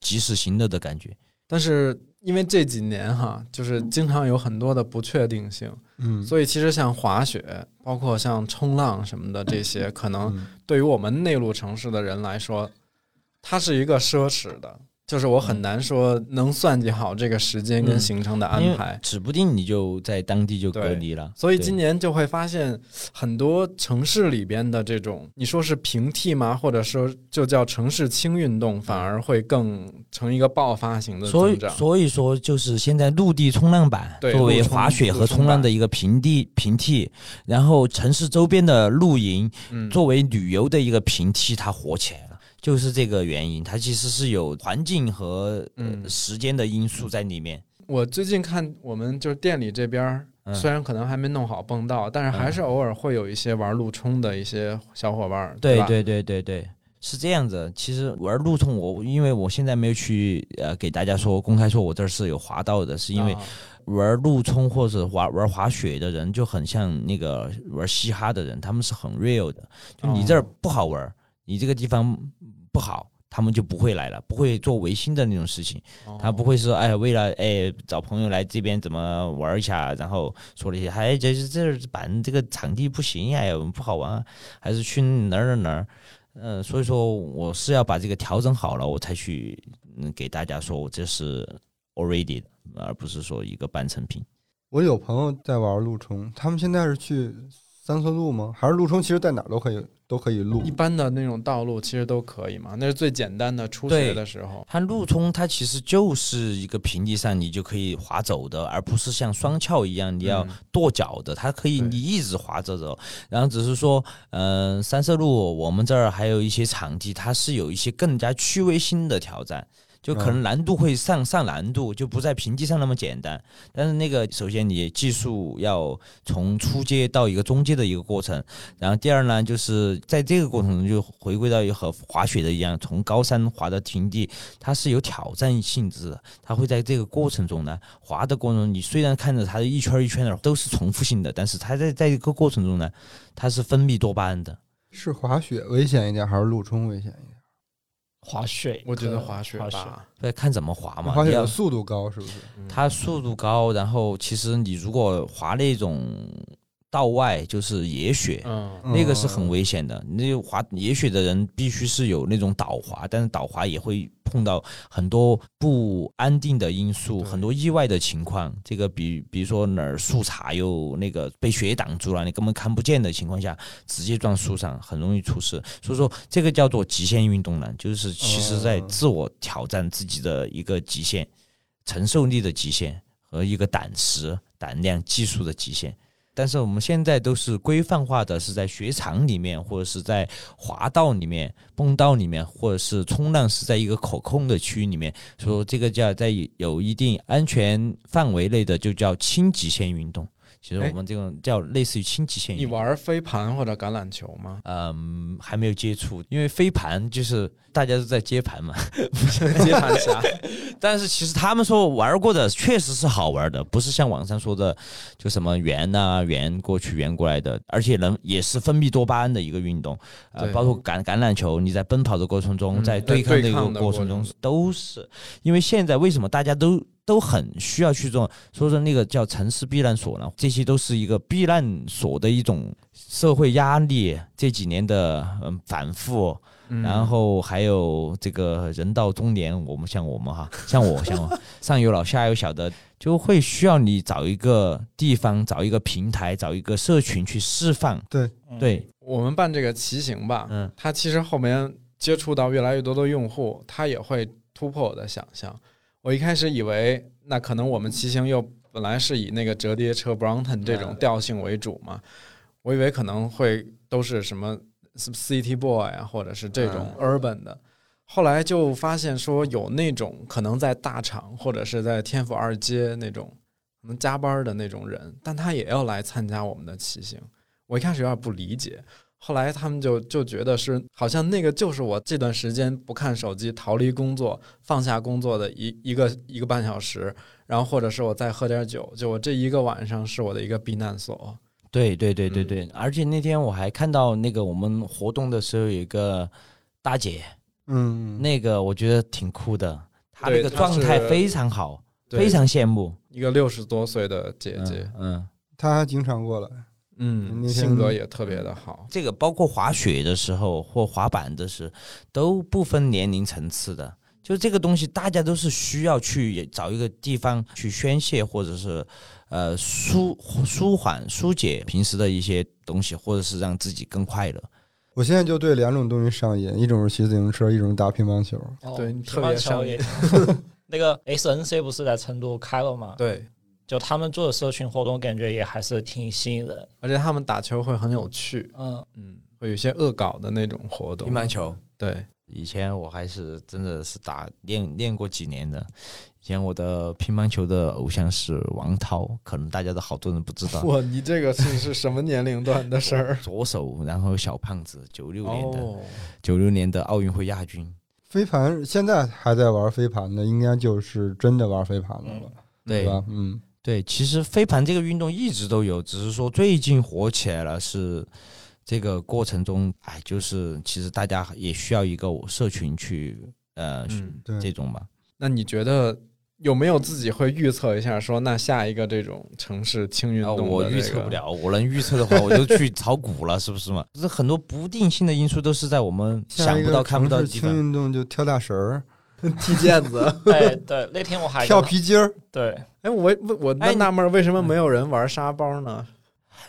及时行乐的感觉。但是因为这几年哈，就是经常有很多的不确定性，嗯，所以其实像滑雪，包括像冲浪什么的这些，可能嗯对于我们内陆城市的人来说，它是一个奢侈的。就是我很难说能算计好这个时间跟嗯行程的安排，指不定你就在当地就隔离了。所以今年就会发现很多城市里边的这种，你说是平替吗？或者说就叫城市轻运动，反而会更成一个爆发型的所以增长。所以说，就是现在陆地冲浪板作为滑雪和冲浪的一个平地平替，然后城市周边的露营嗯，作为旅游的一个平替，它火起来了。就是这个原因，它其实是有环境和、时间的因素在里面。我最近看我们就是店里这边虽然可能还没弄好蹦道，但是还是偶尔会有一些玩路冲的一些小伙伴儿，吧？对对对对对，是这样子。其实玩路冲我，因为我现在没有去呃给大家说公开说我这儿是有滑道的，是因为啊玩路冲或者玩玩滑雪的人就很像那个玩嘻哈的人，他们是很 real 的。就你这儿不好玩，你这个地方不好。他们就不会来了，不会做违心的那种事情。哦他不会说，哎，为了哎找朋友来这边怎么玩一下，然后说了一些，哎，这是这儿板这个场地不行呀，哎不好玩啊，还是去哪儿哪儿哪儿。呃，所以说我是要把这个调整好了，我才去嗯给大家说我这是 already，而不是说一个半成品。我有朋友在玩路冲，他们现在是去三色路吗？还是路冲？其实在哪儿都可以，都可以路一。般的那种道路其实都可以嘛，那是最简单的初学的时候。它路冲它其实就是一个平地上你就可以滑走的，而不是像双翘一样你要嗯跺脚的，它可以你一直滑着走。然后只是说，嗯、三色路我们这儿还有一些场地，它是有一些更加趣味性的挑战。就可能难度会上上难度，就不在平地上那么简单。但是那个首先你技术要从初阶到一个中阶的一个过程，然后第二呢，就是在这个过程中就回归到和滑雪的一样，从高山滑到平地，它是有挑战性质的。它会在这个过程中呢，滑的过程中，你虽然看着它一圈一圈的都是重复性的，但是它在在一个过程中呢，它是分泌多巴胺的。是滑雪危险一点，还是路冲危险一点？滑雪，我觉得可滑雪滑雪吧，对，看怎么滑嘛。你要滑雪的速度高，是不是？它速度高，然后其实你如果滑那种道外，就是野雪，嗯，那个是很危险的。那滑野雪的人必须是有那种导滑，但是导滑也会碰到很多不安定的因素，很多意外的情况。这个比比如说哪儿树杈又那个被雪挡住了，你根本看不见的情况下，直接撞树上，很容易出事。所以说这个叫做极限运动呢，就是其实在哦自我挑战自己的一个极限，承受力的极限和一个胆识、胆量、技术的极限。但是我们现在都是规范化的，是在雪场里面，或者是在滑道里面、蹦道里面，或者是冲浪是在一个可控的区域里面，说这个叫在有一定安全范围内的，就叫轻极限运动。其实哎我们这种叫类似于轻极限你运动。玩飞盘或者橄榄球吗？嗯，还没有接触，因为飞盘就是大家都在接盘嘛。不 是接盘侠，但是其实他们说玩过的确实是好玩的，不是像网上说的就什么圆呐、圆过去圆过来的，而且能也是分泌多巴胺的一个运动。呃，包括橄橄榄球，你在奔跑的过程中，嗯在在对抗的过程中都是。因为现在为什么大家都都很需要去做，所以说那个叫城市避难所呢？这些都是一个避难所的一种社会压力，这几年的嗯反复。嗯然后还有这个人到中年，我们像我们哈，像我像我，上有老下有小的，就会需要你找一个地方，找一个平台，找一个社群去释放。对对，我们办这个骑行吧，嗯它其实后面接触到越来越多的用户，它也会突破我的想象。我一开始以为，那可能我们骑行又本来是以那个折叠车 Brompton 这种调性为主嘛，我以为可能会都是什么 City Boy 啊，或者是这种 Urban 的。后来就发现说，有那种可能在大厂或者是在天府二街那种可能加班的那种人，但他也要来参加我们的骑行。我一开始有点不理解，后来他们就就觉得是好像那个就是我这段时间不看手机、逃离工作、放下工作的一一个一个半小时，然后或者是我再喝点酒，就我这一个晚上是我的一个避难所。对对对对嗯对，而且那天我还看到那个我们活动的时候有一个大姐，嗯，那个我觉得挺酷的，她那个状态非常好，非常羡慕。一个六十多岁的姐嗯姐，嗯，他还经常过来。嗯，性格也特别的好。这个包括滑雪的时候或滑板的时候，都不分年龄层次的。就这个东西，大家都是需要去找一个地方去宣泄，或者是呃舒舒缓、疏解平时的一些东西，或者是让自己更快乐。我现在就对两种东西上瘾，一种是骑自行车，一种是打乒乓球。对哦对特别上瘾 那个 SNC 不是在成都开了吗？，对，就他们做的社群活动，感觉也还是挺吸引人。而且他们打球会很有趣，嗯，嗯，会有些恶搞的那种活动。乒乓球，对，以前我还是真的是打练练过几年的。以前我的乒乓球的偶像是王涛，可能大家都好多人不知道。哇，你这个是是什么年龄段的事儿？左手，然后小胖子，九六年的，哦，九六年的奥运会亚军。飞盘现在还在玩飞盘的，应该就是真的玩飞盘的了，对吧？嗯，对，其实飞盘这个运动一直都有，只是说最近火起来了。是这个过程中，哎，就是其实大家也需要一个社群去呃、嗯这种吧。那你觉得有没有自己会预测一下，说那下一个这种城市轻运啊，动、我预测不。了，我能预测的话，我就去炒股了，是不是嘛？这很多不定性的因素都是在我们想不到、看不到的地方。运动就跳大绳儿、踢毽子，哎，对，那天我还跳皮筋儿。对，哎，我我我纳闷儿，为什么没有人玩沙包呢？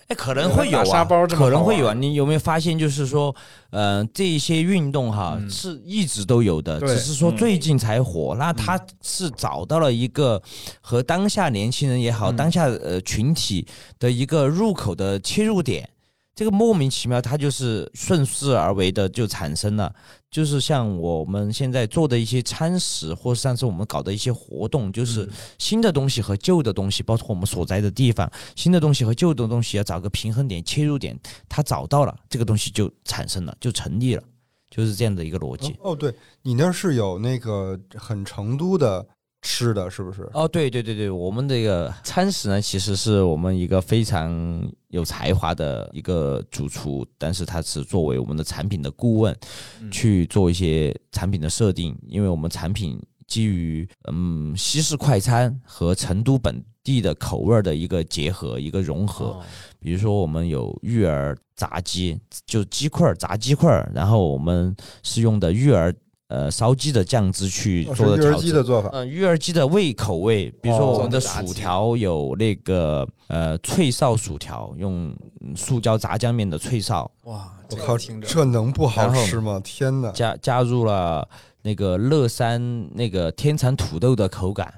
哎，可能会有打沙啊，包这可能会有啊。你有没有发现，就是说，呃，这一些运动哈、嗯是一直都有的，只是说嗯最近才火。那他是找到了一个和当下年轻人也好，嗯当下呃群体的一个入口的切入点。这个莫名其妙，它就是顺势而为的就产生了。就是像我们现在做的一些餐食，或上次我们搞的一些活动，就是嗯新的东西和旧的东西，包括我们所在的地方，新的东西和旧的东西要找个平衡点、切入点，他找到了，这个东西就产生了，就成立了，就是这样的一个逻辑。哦，对你那儿是有那个很成都的吃的，是不是？哦，对对对对，我们这个餐食呢，其实是我们一个非常有才华的一个主厨，但是他是作为我们的产品的顾问，嗯去做一些产品的设定，因为我们产品基于嗯西式快餐和成都本地的口味儿的一个结合、一个融合。哦比如说，我们有育儿炸鸡，就鸡块儿炸鸡块儿，然后我们是用的育儿呃烧鸡的酱汁去做的调制。鸡的做法。嗯，育儿鸡的味口味，比如说哦我们的薯条有那个呃脆哨薯条，用嗯塑胶炸酱面的脆哨，哇，这我靠，听着这能不好吃吗？天哪！加加入了那个乐山那个天蚕土豆的口感，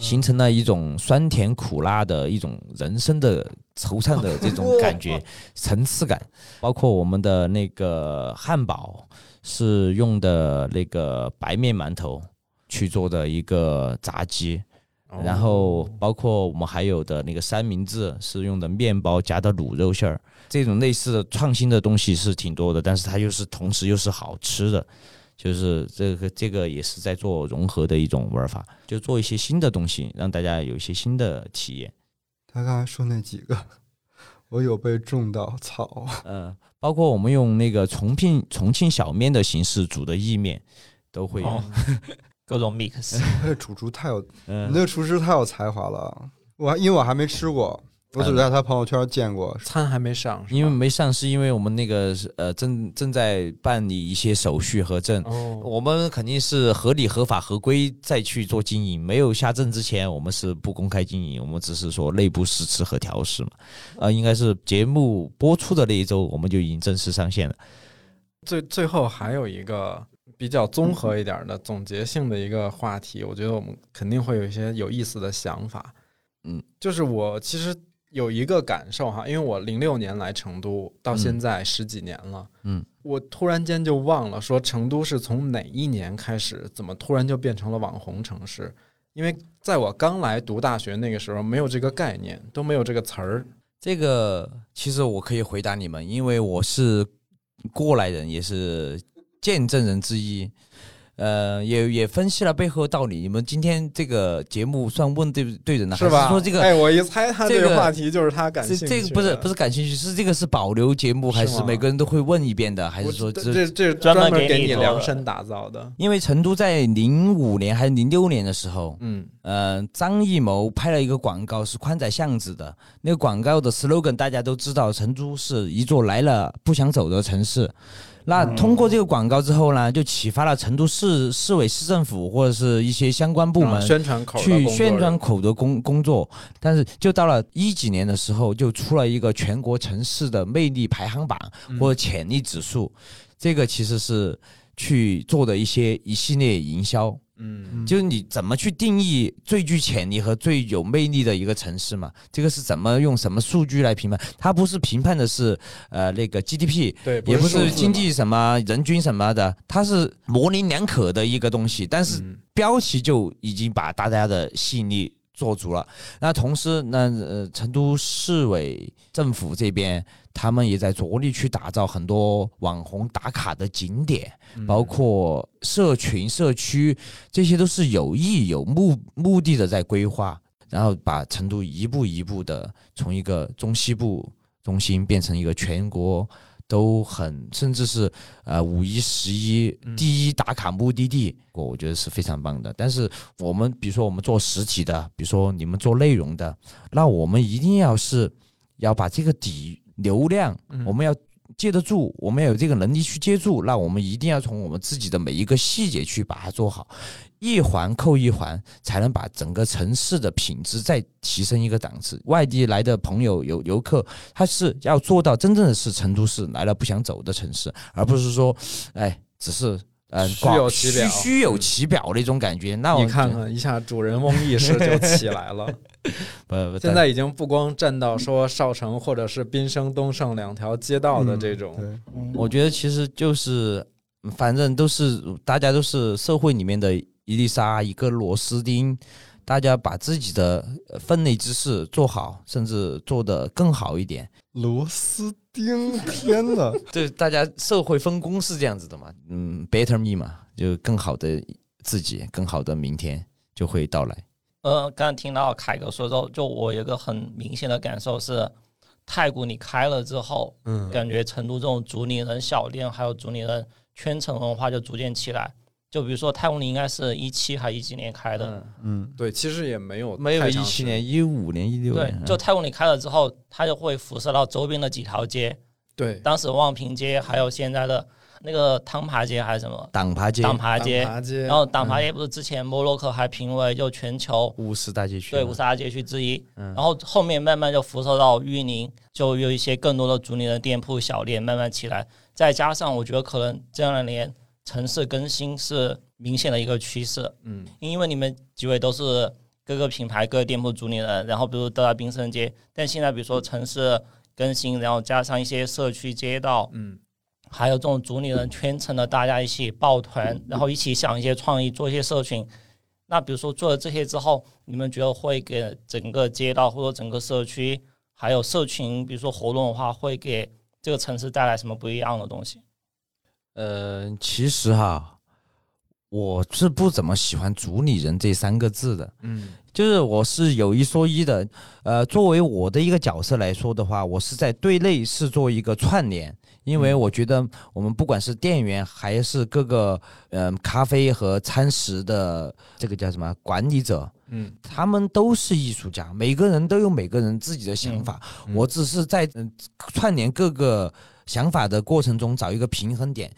形成了一种酸甜苦辣的一种人生的惆怅的这种感觉、层次感。包括我们的那个汉堡是用的那个白面馒头去做的一个炸鸡，哦然后包括我们还有的那个三明治是用的面包夹的卤肉馅儿，这种类似的创新的东西是挺多的，但是它又是同时又是好吃的，就是这个这个也是在做融合的一种玩法，就做一些新的东西，让大家有一些新的体验。他刚才说那几个，我有被种到，操！呃，包括我们用那个重庆重庆小面的形式煮的意面，都会有。哦 各种 mix。他这主厨太有，你嗯、那个厨师太有才华了。我还因为我还没吃过，我只在他朋友圈见过。餐还没上，因为没上，是因为我们那个是呃正正在办理一些手续和证，哦，我们肯定是合理、合法、合规再去做经营。没有下证之前，我们是不公开经营，我们只是说内部试吃和调试嘛。呃，应该是节目播出的那一周，我们就已经正式上线了。最最后还有一个比较综合一点的总结性的一个话题，我觉得我们肯定会有一些有意思的想法。嗯，就是我其实有一个感受哈，因为我零六年来成都，到现在十几年了，嗯，我突然间就忘了说成都是从哪一年开始，怎么突然就变成了网红城市？因为在我刚来读大学那个时候，没有这个概念，都没有这个词儿。这个其实我可以回答你们，因为我是过来人，也是见证人之一。呃，也也分析了背后道理。你们今天这个节目算问对对人了，是吧？是说这个？哎，我一猜他这个个话题就是他感这兴趣的。这个不是不是感兴趣，是这个是保留节目，还是每个人都会问一遍的，还是说这这专门门给你量身打造的？因为成都在零五年还是零六年的时候，嗯呃，张艺谋拍了一个广告，是宽窄巷子的。那个广告的 slogan 大家都知道，成都是一座来了不想走的城市。那通过这个广告之后呢，就启发了成都市市委市政府或者是一些相关部啊门宣传口去宣传口的工工作。但是就到了一几年的时候，就出了一个全国城市的魅力排行榜嗯或者潜力指数，这个其实是去做的一些一系列营销。嗯就是你怎么去定义最具潜力和最有魅力的一个城市嘛？这个是怎么用什么数据来评判？它不是评判的是呃那个 GDP，对，也不是经济什么人均什么的，它是模棱两可的一个东西。但是嗯标题就已经把大家的吸引力做足了。那同时，那呃，成都市委政府这边，他们也在着力去打造很多网红打卡的景点，嗯包括社群、社区，这些都是有意有目目的的在规划，然后把成都一步一步的从一个中西部中心变成一个全国。都很，甚至是呃五一、十一嗯第一打卡目的地，我我觉得是非常棒的。但是我们比如说我们做实体的，比如说你们做内容的，那我们一定要是要把这个底流量，嗯我们要接得住，我们要有这个能力去接住，那我们一定要从我们自己的每一个细节去把它做好，一环扣一环，才能把整个城市的品质再提升一个档次。外地来的朋友游游客，他是要做到真正的是成都市来了不想走的城市，而不是说，哎，只是。呃，虚有其表虚虚有其表那种感觉，那我你看看一下主人翁意识就起来了。不不，现在已经不光站到说少城或者是滨生、东胜两条街道的这种，对，我觉得其实就是，反正都是大家都是社会里面的一粒沙，一个螺丝钉，大家把自己的呃分内之事做好，甚至做得更好一点。螺丝钉，天哪！对，大家社会分工是这样子的嘛，嗯，better me 嘛，就更好的自己，更好的明天就会到来。呃，刚刚听到凯哥说之后，就我有个很明显的感受是，太古你开了之后，嗯感觉成都这种竹林人小店还有竹林人圈层文化就逐渐起来。就比如说太古里应该是一七还一几年开的，嗯，对，其实也没有没有一七年、一五年、一六年，，对就太古里开了之后，它就会辐射到周边的几条街，对。当时望平街还有现在的那个汤爬街还是什么党爬街、党爬街，然后党爬嗯。街不是之前摩洛哥还评为就全球五十大街区，对五十大街区之一，嗯。然后后面慢慢就辐射到玉林，就有一些更多的竹林的店铺小店慢慢起来，再加上我觉得可能这两年城市更新是明显的一个趋势，嗯因为你们几位都是各个品牌、各个店铺主理人，然后比如都在滨生街，但现在比如说城市更新，然后加上一些社区街道，嗯还有这种主理人圈层的大家一起抱团，然后一起想一些创意，做一些社群。那比如说做了这些之后，你们觉得会给整个街道或者整个社区，还有社群，比如说活动的话，会给这个城市带来什么不一样的东西？呃，其实哈，我是不怎么喜欢“主理人”这三个字的。嗯就是我是有一说一的，呃，作为我的一个角色来说的话，我是在对内是做一个串联，因为我觉得我们不管是店员还是各个嗯、咖啡和餐食的这个叫什么管理者，嗯他们都是艺术家，每个人都有每个人自己的想法，嗯我只是在、嗯串联各个想法的过程中找一个平衡点。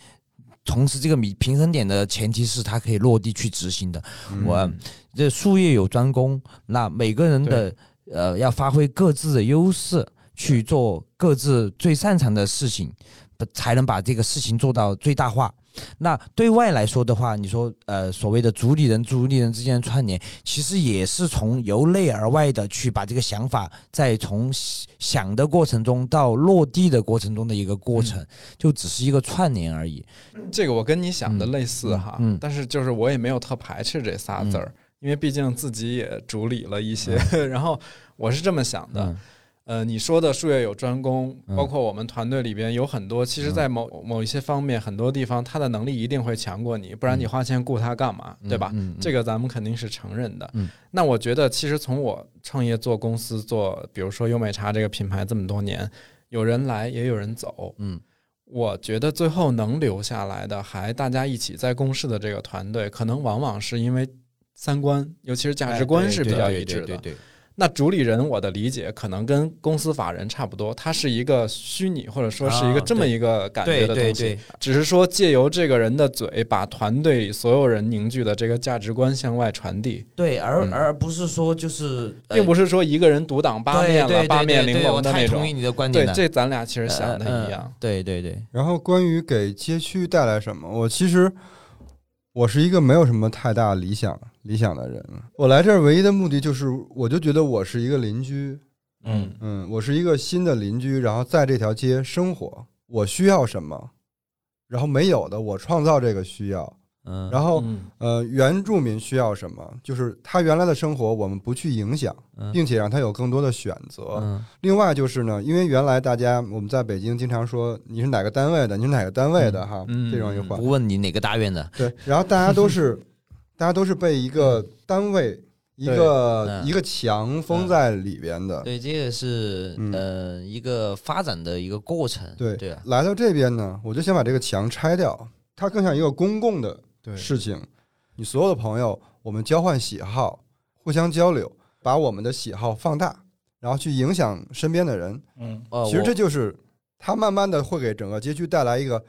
同时，这个米平衡点的前提是它可以落地去执行的。我这术业有专攻，那每个人的呃要发挥各自的优势，去做各自最擅长的事情，不才能把这个事情做到最大化。那对外来说的话，你说呃所谓的主理人主理人之间的串联，其实也是从由内而外的去把这个想法，在从想的过程中到落地的过程中的一个过程，就只是一个串联而已。这个我跟你想的类似哈，嗯嗯但是就是我也没有特排斥这仨字儿，因为毕竟自己也主理了一些，然后我是这么想的。嗯呃，你说的术业有专攻，嗯包括我们团队里边有很多，其实，在某某一些方面，很多地方他的能力一定会强过你，不然你花钱雇他干嘛，对吧？这个咱们肯定是承认的。嗯那我觉得，其实从我创业做公司做，比如说优美茶这个品牌这么多年，有人来也有人走，嗯我觉得最后能留下来的，还大家一起在共事的这个团队，可能往往是因为三观，尤其是价值观是比较一致的。哎对对对那主理人，我的理解可能跟公司法人差不多，他是一个虚拟或者说是一个啊这么一个感觉的东西，对对，只是说借由这个人的嘴，把团队所有人凝聚的这个价值观向外传递，对，而嗯而不是说就是，呃并不是说一个人独挡八面了、对对对八面玲珑的那种。太同意你的观点了。对这咱俩其实想的一样呃。对对对，然后关于给街区带来什么，我其实我是一个没有什么太大理想理想的人。我来这儿唯一的目的就是，我就觉得我是一个邻居，嗯嗯，我是一个新的邻居，然后在这条街生活，我需要什么，然后没有的我创造这个需要，嗯，然后嗯。呃，原住民需要什么，就是他原来的生活我们不去影响，嗯。并且让他有更多的选择。嗯。另外就是呢，因为原来大家我们在北京经常说你是哪个单位的，你是哪个单位的哈，嗯。这种一话。不。问你哪个大院的，对，然后大家都是 大家都是被一个单位、一个嗯一个墙封在里边的。对，这个是嗯。呃一个发展的一个过程，对对啊，来到这边呢，我就想把这个墙拆掉，它更像一个公共的对事情。你所有的朋友，我们交换喜好，互相交流，把我们的喜好放大，然后去影响身边的人。嗯呃，其实这就是它慢慢的会给整个街区带来一个，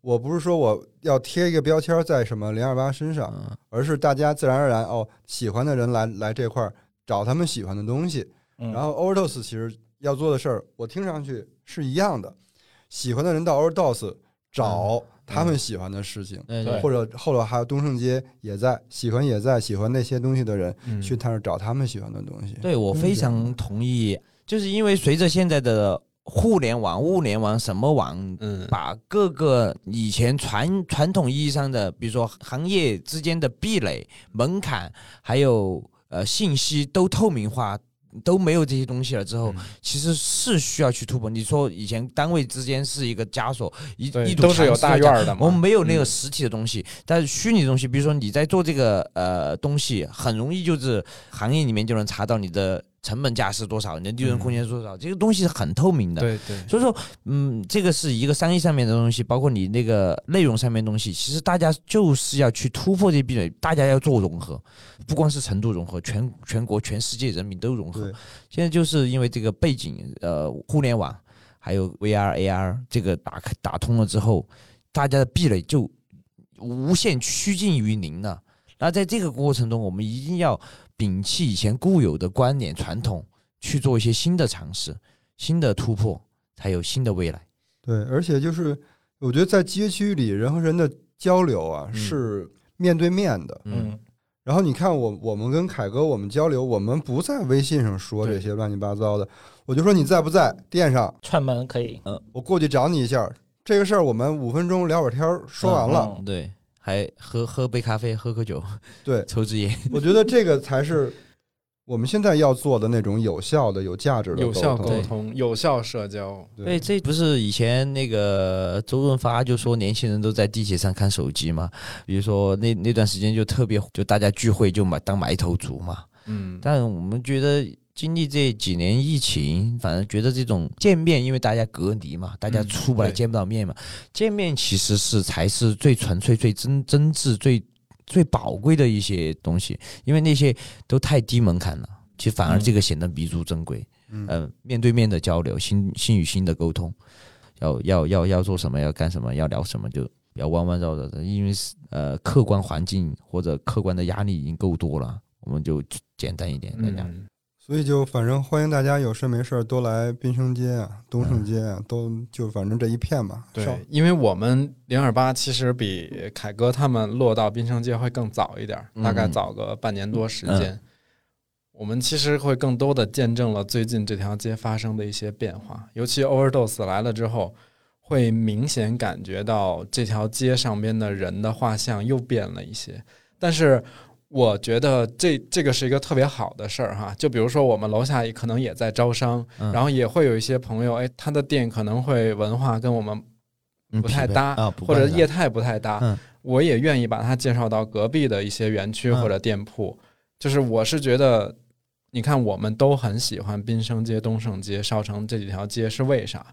我不是说我要贴一个标签在什么零二八身上，嗯而是大家自然而然哦，喜欢的人来来这块儿找他们喜欢的东西。嗯，然后 Overdose 其实要做的事儿，我听上去是一样的，喜欢的人到 Overdose 找他们喜欢的事情，对对或者后来还有东胜街也在喜欢也在喜欢那些东西的人，嗯去他那儿找他们喜欢的东西。对我嗯非常同意，就是因为随着现在的互联网、物联网什么网，嗯把各个以前传传统意义上的，比如说行业之间的壁垒、门槛，还有呃信息都透明化。都没有这些东西了之后，嗯。其实是需要去突破。你说以前单位之间是一个枷锁，一一堵都是有大院儿的我们没有那个嗯。实体的东西，但是虚拟的东西，比如说你在做这个呃东西，很容易就是行业里面就能查到你的成本价是多少，你的利润空间是多少，这个东西是很透明的。对对，所以说，嗯，这个是一个商业上面的东西，包括你那个内容上面的东西，其实大家就是要去突破这些壁垒，大家要做融合，不光是成都融合，全全国、全世界人民都融合对。现在就是因为这个背景，呃，互联网还有 VR、AR 这个打开打通了之后，大家的壁垒就无限趋近于零了。那在这个过程中，我们一定要摒弃以前固有的观念传统，去做一些新的尝试、新的突破，才有新的未来。对，而且就是我觉得在街区里人和人的交流啊、嗯是面对面的。嗯然后你看我我们跟凯哥我们交流，我们不在微信上说这些乱七八糟的，我就说你在不在店上，串门可以，嗯我过去找你一下。这个事儿我们五分钟聊会儿天儿说完了。嗯对，还喝喝杯咖啡，喝口酒，对，抽支烟。我觉得这个才是我们现在要做的那种有效的、有价值的有效沟沟通、有效社交，对，这不是以前那个周润发就说年轻人都在地铁上看手机嘛？比如说那那段时间就特别，就大家聚会就买当埋头族嘛。嗯，但我们觉得经历这几年疫情，反正觉得这种见面，因为大家隔离嘛，大家嗯出不来，见不到面嘛，见面其实是才是最纯粹、最真真挚、最最宝贵的一些东西，因为那些都太低门槛了。其实反而嗯这个显得弥足珍贵。嗯呃，面对面的交流，心心与心的沟通，要要要要做什么，要干什么，要聊什么，就不要弯弯绕绕的，因为是呃客观环境或者客观的压力已经够多了，我们就简单一点，大家。嗯，所以就反正欢迎大家有事没事儿都来滨生街啊、东胜街啊，都就反正这一片嘛。对，因为我们零二八其实比凯哥他们落到滨生街会更早一点儿，大概嗯早个半年多时间。我们其实会更多的见证了最近这条街发生的一些变化，尤其 Overdose 来了之后，会明显感觉到这条街上边的人的画像又变了一些。但是我觉得这这个是一个特别好的事儿哈，就比如说我们楼下也可能也在招商，嗯然后也会有一些朋友，哎，他的店可能会文化跟我们不太搭，啊，或者业态不太搭，嗯我也愿意把他介绍到隔壁的一些园区嗯或者店铺。就是我是觉得，你看我们都很喜欢滨生街、东胜街、少城这几条街，是为啥？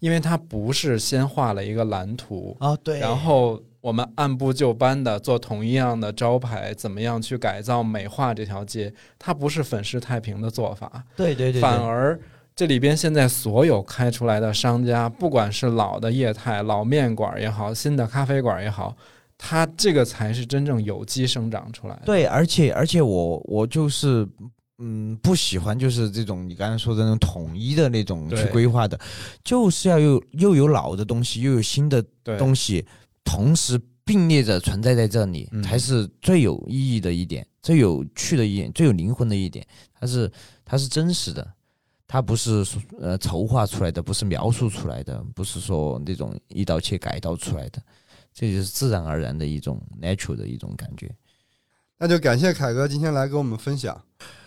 因为它不是先画了一个蓝图，哦对，然后我们按部就班的做同一样的招牌，怎么样去改造美化这条街？它不是粉饰太平的做法，对对对，对反而这里边现在所有开出来的商家，不管是老的业态、老面馆也好，新的咖啡馆也好，它这个才是真正有机生长出来的。对，而且而且我我就是嗯不喜欢就是这种你刚才说的那种统一的那种去规划的，就是要又又有老的东西，又有新的东西，同时并列着存在在这里，嗯才是最有意义的一点，最有趣的一点，最有灵魂的一点。它是它是真实的，它不是呃筹划出来的，不是描述出来的，不是说那种一刀切改刀出来的，这就是自然而然的一种 natural 的一种感觉。那就感谢凯哥今天来给我们分享。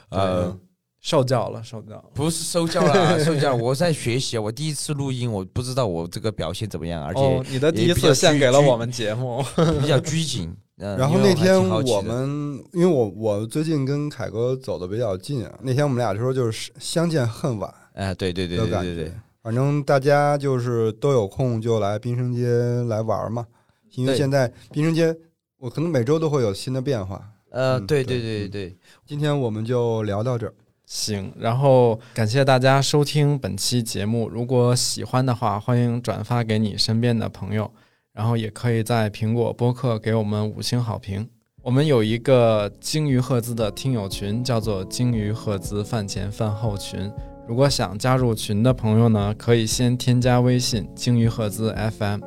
呃，受教了，受教了。不是受教了，受教了。我在学习，我第一次录音，我不知道我这个表现怎么样，而哦且，你的第一次献给了我们节目。比较拘谨。嗯然后那天我们，因为我我最近跟凯哥走的比较近啊，那天我们俩说就是相见恨晚哎，对对对对对对，。反正大家就是都有空就来滨生街来玩嘛，因为现在滨生街我可能每周都会有新的变化。呃，对对对对，今天我们就聊到这儿。行，然后感谢大家收听本期节目。如果喜欢的话，欢迎转发给你身边的朋友，然后也可以在苹果播客给我们五星好评。我们有一个鲸鱼赫兹的听友群，叫做鲸鱼赫兹饭前饭后群。如果想加入群的朋友呢，可以先添加微信“鲸鱼赫兹 FM”。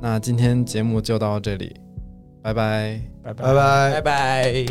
那今天节目就到这里，拜拜。拜拜拜拜。